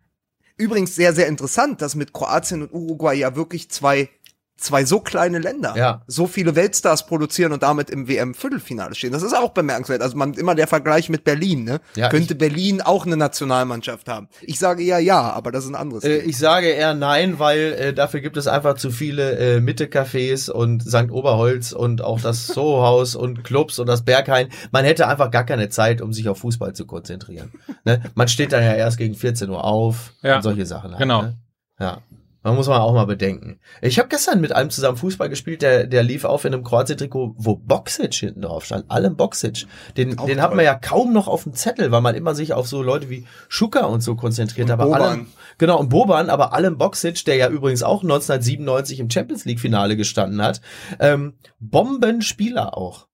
Übrigens sehr, sehr interessant, dass mit Kroatien und Uruguay ja wirklich zwei, zwei so kleine Länder Ja. so viele Weltstars produzieren und damit im WM-Viertelfinale stehen. Das ist auch bemerkenswert. Also man immer der Vergleich mit Berlin, ne? Ja, Könnte Berlin auch eine Nationalmannschaft haben? Ich sage ja ja, aber das ist ein anderes. Äh, ich sage eher nein, weil äh, dafür gibt es einfach zu viele äh, Mitte-Cafés und St. Oberholz und auch das Soho-Haus und Clubs und das Berghain. Man hätte einfach gar keine Zeit, um sich auf Fußball zu konzentrieren. ne? Man steht dann ja erst gegen 14 Uhr auf Ja, und solche Sachen. Halt, genau. Ne? Ja. Man muss man auch mal bedenken. Ich habe gestern mit einem zusammen Fußball gespielt, der, der lief auf in einem Kroatien-Trikot, wo Boxic hinten drauf stand. Allem Boxic. Den, Auch den hat man ja kaum noch auf dem Zettel, weil man immer sich auf so Leute wie Schucker und so konzentriert. Und aber Boban. allem, genau, und Boban, aber allem Boxic, der ja übrigens auch 1997 im Champions League-Finale gestanden hat, ähm, Bombenspieler auch.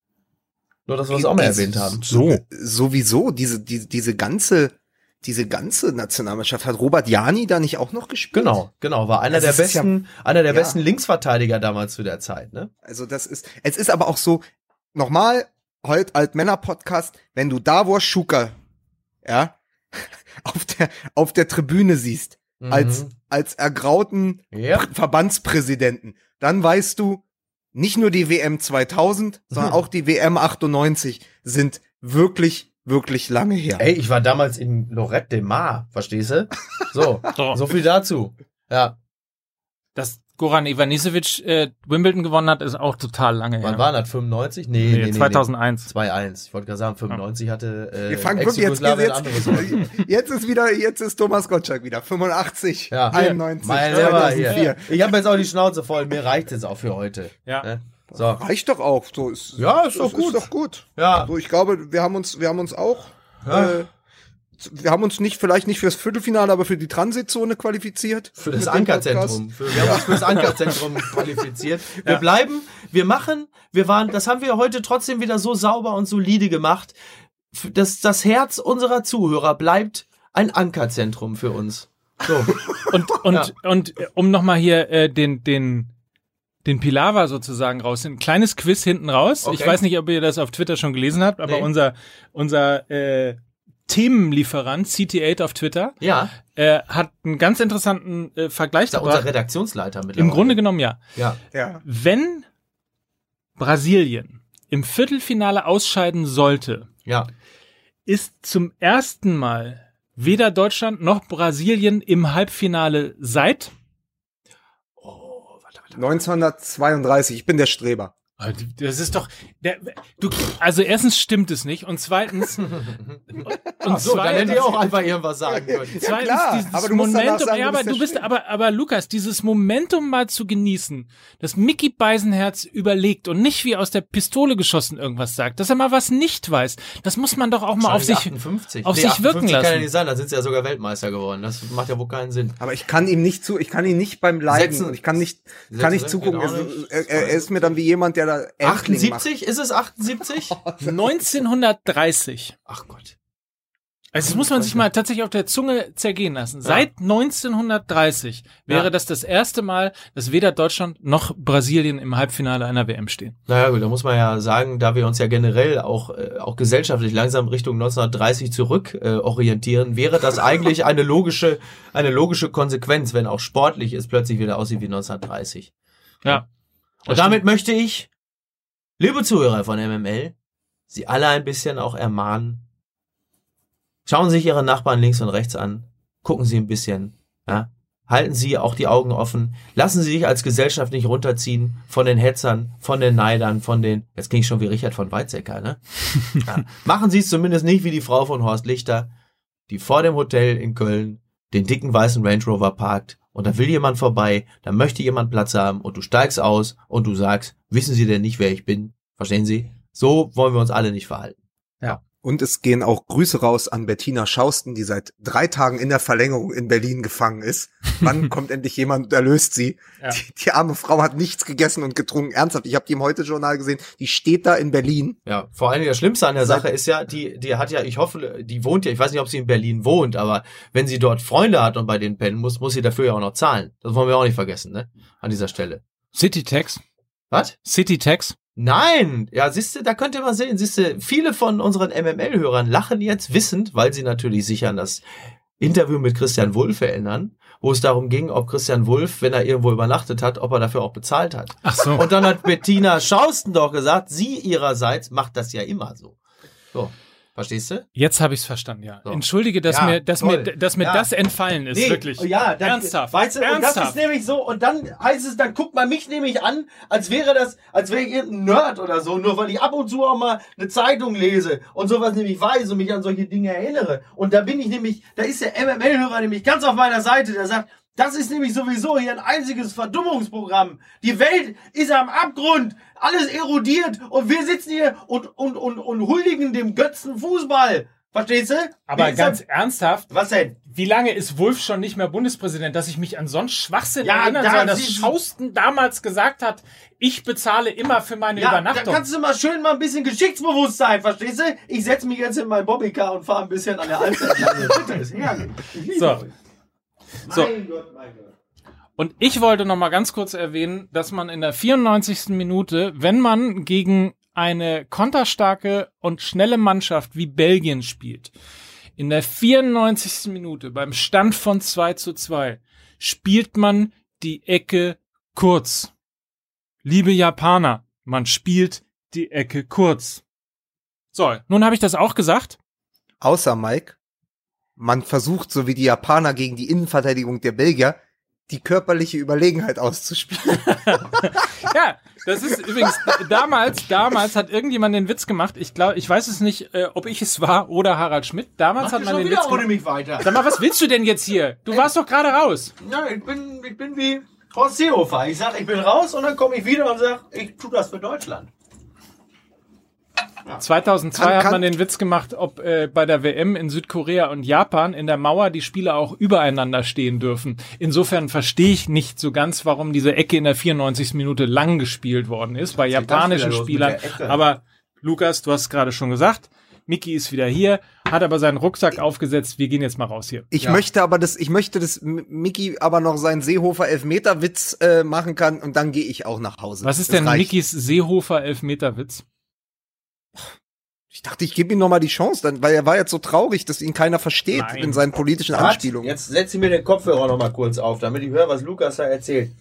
Nur, dass wir es auch mal erwähnt haben. So. Sowieso, diese, diese, diese ganze, diese ganze Nationalmannschaft hat Robert Jani da nicht auch noch gespielt? Genau, genau, war einer Also der es ist ja- besten, einer der ja. besten Linksverteidiger damals zu der Zeit, ne? Also das ist, es ist aber auch so, nochmal, heute Altmänner-Podcast, wenn du Davor Schuker, ja, auf der, auf der Tribüne siehst, als, als ergrauten Mhm. Pr- Verbandspräsidenten, dann weißt du, nicht nur die WM 2000, sondern Mhm. auch die WM 98 sind wirklich, wirklich lange her. Ey, ich war damals in Lorette de Mar, verstehst du? So, So. viel dazu. Ja, dass Goran Ivanisevic äh, Wimbledon gewonnen hat, ist auch total lange wann her. war das? 95? Nee, Nee, nee, nee, 2001. Nee. 2-1. Ich wollte gerade sagen, 95 hatte äh, Wir fangen wirklich jetzt, jetzt, jetzt ist wieder, jetzt ist Thomas Gottschalk wieder, 85, Ja. 91, Mein Lieber, 2004. hier. Ich habe jetzt auch die Schnauze voll. Mir reicht jetzt auch für heute. Ja. Ne? So. Reicht doch auch, so ist, Ja, ist doch gut. Ist doch gut. Ja. So, ich glaube, wir haben uns, wir haben uns auch, äh, wir haben uns nicht, vielleicht nicht fürs Viertelfinale, aber für die Transitzone qualifiziert. Für das Ankerzentrum. Für, wir haben uns für das Ankerzentrum qualifiziert. Wir bleiben, wir machen, wir waren, das haben wir heute trotzdem wieder so sauber und solide gemacht. Das, das Herz unserer Zuhörer bleibt ein Ankerzentrum für uns. So. Und, und, und äh, um nochmal hier äh, den, den, den Pilava sozusagen raus, ein kleines Quiz hinten raus. Ich Okay. weiß nicht, ob ihr das auf Twitter schon gelesen habt, aber Nee. unser, unser äh, Themenlieferant, CT8 auf Twitter, Ja, äh, hat einen ganz interessanten äh, Vergleich ist ja unser. Redaktionsleiter mittlerweile. Im Grunde genommen ja. Ja. Ja. Wenn Brasilien im Viertelfinale ausscheiden sollte Ja. ist zum ersten Mal weder Deutschland noch Brasilien im Halbfinale seit 1932, ich bin der Streber. Ah, Das ist doch, der, du, also erstens stimmt es nicht und zweitens, und Ach so, dann hätte zweitens, ich auch einfach irgendwas sagen können. zweitens klar, dieses aber Momentum, sagen, ja, aber du bist, aber, aber Lukas, dieses Momentum mal zu genießen, dass Mickey Beisenherz überlegt und nicht wie aus der Pistole geschossen irgendwas sagt, dass er mal was nicht weiß, das muss man doch auch mal auf sich, 58. auf Nee, sich wirken 58 kann ja lassen. nicht sein, da sind sie ja sogar Weltmeister geworden. Das macht ja wohl keinen Sinn. Aber ich kann ihm nicht zu, ich kann ihn nicht beim Leiden ich kann nicht, kann nicht zugucken. auch Er, nicht. er, er ist mir dann wie jemand, der da Erstling macht. 78? Ist es 78? 1930. Ach Gott. Also das muss man sich mal tatsächlich auf der Zunge zergehen lassen. Seit 1930 wäre Ja. das das erste Mal, dass weder Deutschland noch Brasilien im Halbfinale einer WM stehen. Naja gut, da muss man ja sagen, da wir uns ja generell auch, äh, auch gesellschaftlich langsam Richtung 1930 zurück äh, orientieren, wäre das eigentlich eine logische, eine logische Konsequenz, wenn auch sportlich es plötzlich wieder aussieht wie 1930. Ja. Und damit möchte ich, liebe Zuhörer von MML, Sie alle ein bisschen auch ermahnen. Schauen Sie sich Ihre Nachbarn links und rechts an. Gucken Sie ein bisschen. Ja? Halten Sie auch die Augen offen. Lassen Sie sich als Gesellschaft nicht runterziehen von den Hetzern, von den Neidern, von den, jetzt klinge ich schon wie Richard von Weizsäcker, ne? ja. Machen Sie es zumindest nicht wie die Frau von Horst Lichter, die vor dem Hotel in Köln den dicken weißen Range Rover parkt und da will jemand vorbei, da möchte jemand Platz haben und du steigst aus und du sagst, wissen Sie denn nicht, wer ich bin? Verstehen Sie? So wollen wir uns alle nicht verhalten. Und es gehen auch Grüße raus an Bettina Schausten, die seit drei Tagen in der Verlängerung in Berlin gefangen ist. Wann kommt endlich jemand und erlöst sie? Ja. Die, die arme Frau hat nichts gegessen und getrunken. Ernsthaft, ich habe die im Heute-Journal gesehen. Die steht da in Berlin. Ja, vor allen Dingen das Schlimmste an der Sache ist ja, die, die hat ja, ich hoffe, die wohnt ja, ich weiß nicht, ob sie in Berlin wohnt, aber wenn sie dort Freunde hat und bei denen pennen muss, muss sie dafür ja auch noch zahlen. Das wollen wir auch nicht vergessen, ne? An dieser Stelle. Citytex. Was? Citytex. Nein! Ja, siehste, da könnt ihr mal sehen, siehste, viele von unseren MML-Hörern lachen jetzt wissend, weil sie natürlich sich an das Interview mit Christian Wulff erinnern, wo es darum ging, ob Christian Wulff, wenn er irgendwo übernachtet hat, ob er dafür auch bezahlt hat. Ach so. Und dann hat Bettina Schausten doch gesagt, sie ihrerseits macht das ja immer so. So, verstehst du? Jetzt habe ich es verstanden, ja. So. Entschuldige, dass Ja, mir, dass toll. mir, dass mir Ja. das entfallen ist, wirklich. Ja, dann, Ernsthaft. Weißt du, und das Ernsthaft. ist nämlich so, und dann heißt es, dann guckt man mich nämlich an, als wäre das, als wäre ich irgendein Nerd oder so, nur weil ich ab und zu auch mal eine Zeitung lese und sowas nämlich weiß und mich an solche Dinge erinnere. Und da bin ich nämlich, da ist der MML-Hörer nämlich ganz auf meiner Seite, der sagt, das ist nämlich sowieso hier ein einziges Verdummungsprogramm. Die Welt ist am Abgrund, alles erodiert und wir sitzen hier und, und, und, und huldigen dem Götzen Fußball. Verstehst du? Aber ganz das- ernsthaft, was denn? wie lange ist Wulff schon nicht mehr Bundespräsident, dass ich mich an sonst Schwachsinn Ja, erinnern da soll, dass Schausten damals gesagt hat, ich bezahle immer für meine Ja, da Übernachtung. kannst du mal schön mal ein bisschen geschichtsbewusst sein, verstehst du? Ich setze mich jetzt in mein Bobbycar und fahre ein bisschen an der Alster. So. So. Mein Gott, mein Gott. Und ich wollte noch mal ganz kurz erwähnen, dass man in der 94. Minute, wenn man gegen eine konterstarke und schnelle Mannschaft wie Belgien spielt, in der 94. Minute beim Stand von 2 zu 2 spielt man die Ecke kurz. Liebe Japaner, man spielt die Ecke kurz. So, nun habe ich das auch gesagt. Außer Mike, man versucht, so wie die Japaner gegen die Innenverteidigung der Belgier, die körperliche Überlegenheit auszuspielen. Ja, das ist übrigens damals, damals hat irgendjemand den Witz gemacht. Ich glaube, ich weiß es nicht, äh, ob ich es war oder Harald Schmidt. Damals hat man den Witz gemacht. mich weiter. Sag mal, was willst du denn jetzt hier? Du warst doch gerade raus. Ja, ich bin, ich bin wie Horst Seehofer. Ich sag, ich bin raus und dann komme ich wieder und sag, ich tu das für Deutschland. 2002 Kann- hat kann- man den Witz gemacht, ob äh, bei der WM in Südkorea und Japan in der Mauer die Spieler auch übereinander stehen dürfen. Insofern verstehe ich nicht so ganz, warum diese Ecke in der 94. Minute lang gespielt worden ist bei japanischen Spielern. Aber Lukas, du hast es gerade schon gesagt, Miki ist wieder hier, hat aber seinen Rucksack aufgesetzt. Wir gehen jetzt mal raus hier. Ich Ja. möchte aber das, ich möchte, dass M- Mickey aber noch seinen Seehofer Elfmeterwitz äh, machen kann und dann gehe ich auch nach Hause. Was ist Das denn reicht. Mikis Seehofer Elfmeterwitz? Ich dachte, ich gebe ihm noch mal die Chance, dann, weil er war jetzt so traurig, dass ihn keiner versteht Nein. in seinen politischen Anspielungen. Jetzt setze ich mir den Kopfhörer noch mal kurz auf, damit ich höre, was Lukas da erzählt.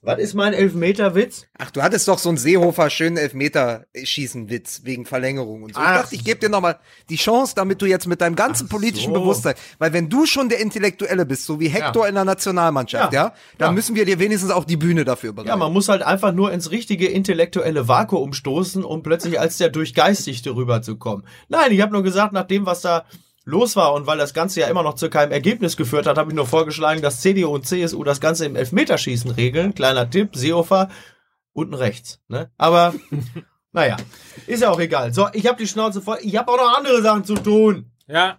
Was ist mein Elfmeterwitz? Ach, du hattest doch so einen Seehofer schönen Elfmeter-Schießen-Witz wegen Verlängerung und so. Ich Ach dachte, ich gebe dir nochmal die Chance, damit du jetzt mit deinem ganzen politischen so. Bewusstsein, weil wenn du schon der Intellektuelle bist, so wie Hector in der Nationalmannschaft, ja, Ja. dann Ja. müssen wir dir wenigstens auch die Bühne dafür bereiten. Ja, man muss halt einfach nur ins richtige intellektuelle Vakuum stoßen, um plötzlich als der Durchgeistigte rüberzukommen. Nein, ich habe nur gesagt, nach dem, was da los war und weil das Ganze ja immer noch zu keinem Ergebnis geführt hat, habe ich nur vorgeschlagen, dass CDU und CSU das Ganze im Elfmeterschießen regeln. Kleiner Tipp, Seehofer unten rechts. Ne? Aber naja, ist ja auch egal. So, ich habe die Schnauze voll. Ich habe auch noch andere Sachen zu tun. Ja.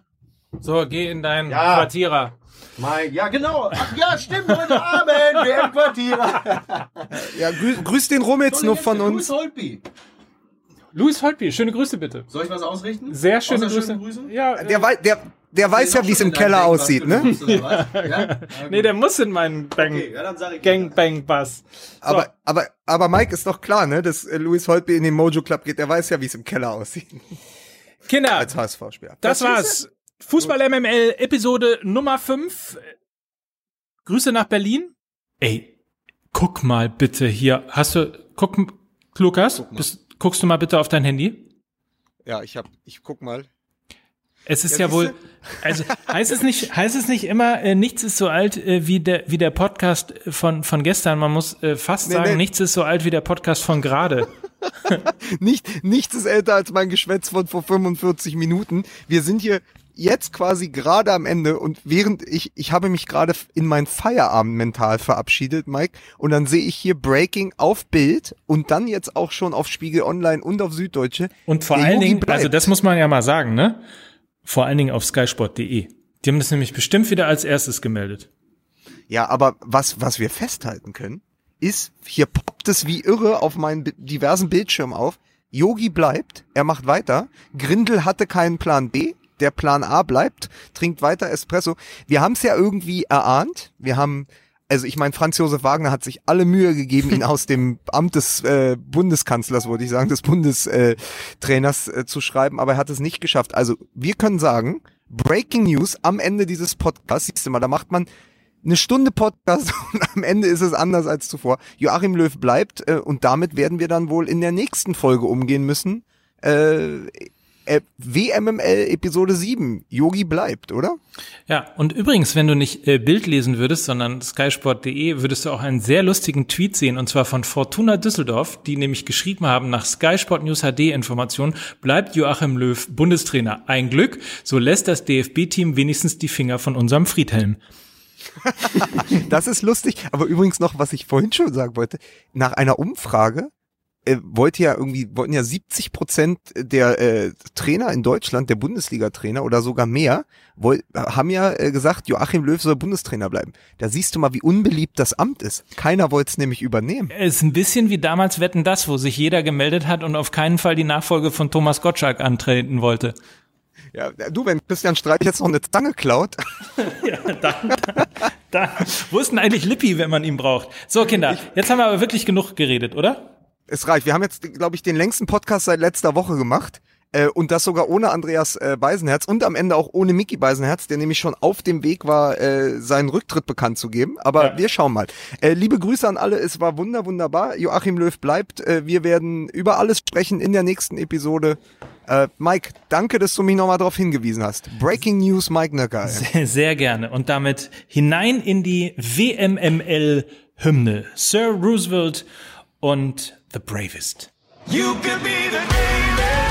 So, geh in deinen Ja. Quartierer. Mein, ja, genau. Ach ja, stimmt. Heute Abend, wir im Quartier. ja, grüß, grüß den Rum jetzt nur von uns. Holpi. Luis Holtby, schöne Grüße bitte. Soll ich was ausrichten? Sehr schöne Grüße. schönen Grüßen? Ja, Der, wei der, der weiß ja, wie es im Keller aussieht, ne? Ja? Ja? nee, der muss in meinen Bang, Okay, ja, dann sag ich. Gangbang-Bass. Aber, aber, aber Mike ist doch klar, ne, dass äh, Louis Holtby in den Mojo Club geht. Der weiß ja, wie es im Keller aussieht Kinder, als HSV-Spieler. das war's. Fußball MML, Episode Nummer 5. Grüße nach Berlin. Ey, guck mal bitte hier. Hast du, guck, Lukas, bist, guckst du mal bitte auf dein Handy? Ja, ich hab, ich guck mal. Es ist Ja, ja, wohl, also heißt es nicht, heißt es nicht immer, äh, nichts ist so alt äh, wie der wie der Podcast von von gestern. Man muss äh, fast Nee, sagen, nee. nichts ist so alt wie der Podcast von gerade. Nicht, nichts ist älter als mein Geschwätz von vor 45 Minuten. Wir sind hier jetzt quasi gerade am Ende und während ich, ich habe mich gerade in mein Feierabend mental verabschiedet, Mike, und dann sehe ich hier Breaking auf Bild und dann jetzt auch schon auf Spiegel Online und auf Süddeutsche. Und vor allen Dingen, bleibt. also das muss man ja mal sagen, ne? Vor allen Dingen auf skysport.de. Die haben das nämlich bestimmt wieder als erstes gemeldet. Ja, aber was, was wir festhalten können, ist, hier poppt es wie irre auf meinen diversen Bildschirmen auf. Yogi bleibt, er macht weiter. Grindel hatte keinen Plan B. Der Plan A bleibt, trinkt weiter Espresso. Wir haben es ja irgendwie erahnt. Wir haben, also ich meine, Franz Josef Wagner hat sich alle Mühe gegeben, ihn aus dem Amt des äh, Bundeskanzlers, wollte ich sagen, des Bundestrainers Trainers, äh, zu schreiben, aber er hat es nicht geschafft. Also wir können sagen, Breaking News am Ende dieses Podcasts, siehst du mal, da macht man eine Stunde Podcast und am Ende ist es anders als zuvor. Joachim Löw bleibt äh, und damit werden wir dann wohl in der nächsten Folge umgehen müssen. Äh, äh, WMML Episode 7. Yogi bleibt, oder? Ja, und übrigens, wenn du nicht äh, Bild lesen würdest, sondern skysport.de, würdest du auch einen sehr lustigen Tweet sehen, und zwar von Fortuna Düsseldorf, die nämlich geschrieben haben, nach Sky Sport News HD Information bleibt Joachim Löw Bundestrainer. Ein Glück, so lässt das DFB-Team wenigstens die Finger von unserem Friedhelm. Das ist lustig. Aber übrigens noch, was ich vorhin schon sagen wollte, nach einer Umfrage äh, wollte ja irgendwie, wollten ja 70 Prozent der äh, Trainer in Deutschland, der Bundesliga-Trainer oder sogar mehr, woll, haben ja äh, gesagt, Joachim Löw soll Bundestrainer bleiben. Da siehst du mal, wie unbeliebt das Amt ist. Keiner wollte es nämlich übernehmen. Es ist ein bisschen wie damals Wetten das, wo sich jeder gemeldet hat und auf keinen Fall die Nachfolge von Thomas Gottschalk antreten wollte. Ja, du, wenn Christian Streich jetzt noch eine Zange klaut, Da, wo ist denn eigentlich Lippi, wenn man ihn braucht? So, Kinder, jetzt haben wir aber wirklich genug geredet, oder? Es reicht. Wir haben jetzt, glaube ich, den längsten Podcast seit letzter Woche gemacht. Äh, und das sogar ohne Andreas äh, Beisenherz und am Ende auch ohne Mickey Beisenherz, der nämlich schon auf dem Weg war, äh, seinen Rücktritt bekannt zu geben. Aber Ja. wir schauen mal. Äh, liebe Grüße an alle, es war wunder, wunderbar. Joachim Löw bleibt. Äh, wir werden über alles sprechen in der nächsten Episode. Äh, Mike, danke, dass du mich nochmal darauf hingewiesen hast. Breaking News, Mike Nöcker. Sehr gerne. Und damit hinein in die WMML-Hymne. Sir Roosevelt und The Bravest. You could be the greatest.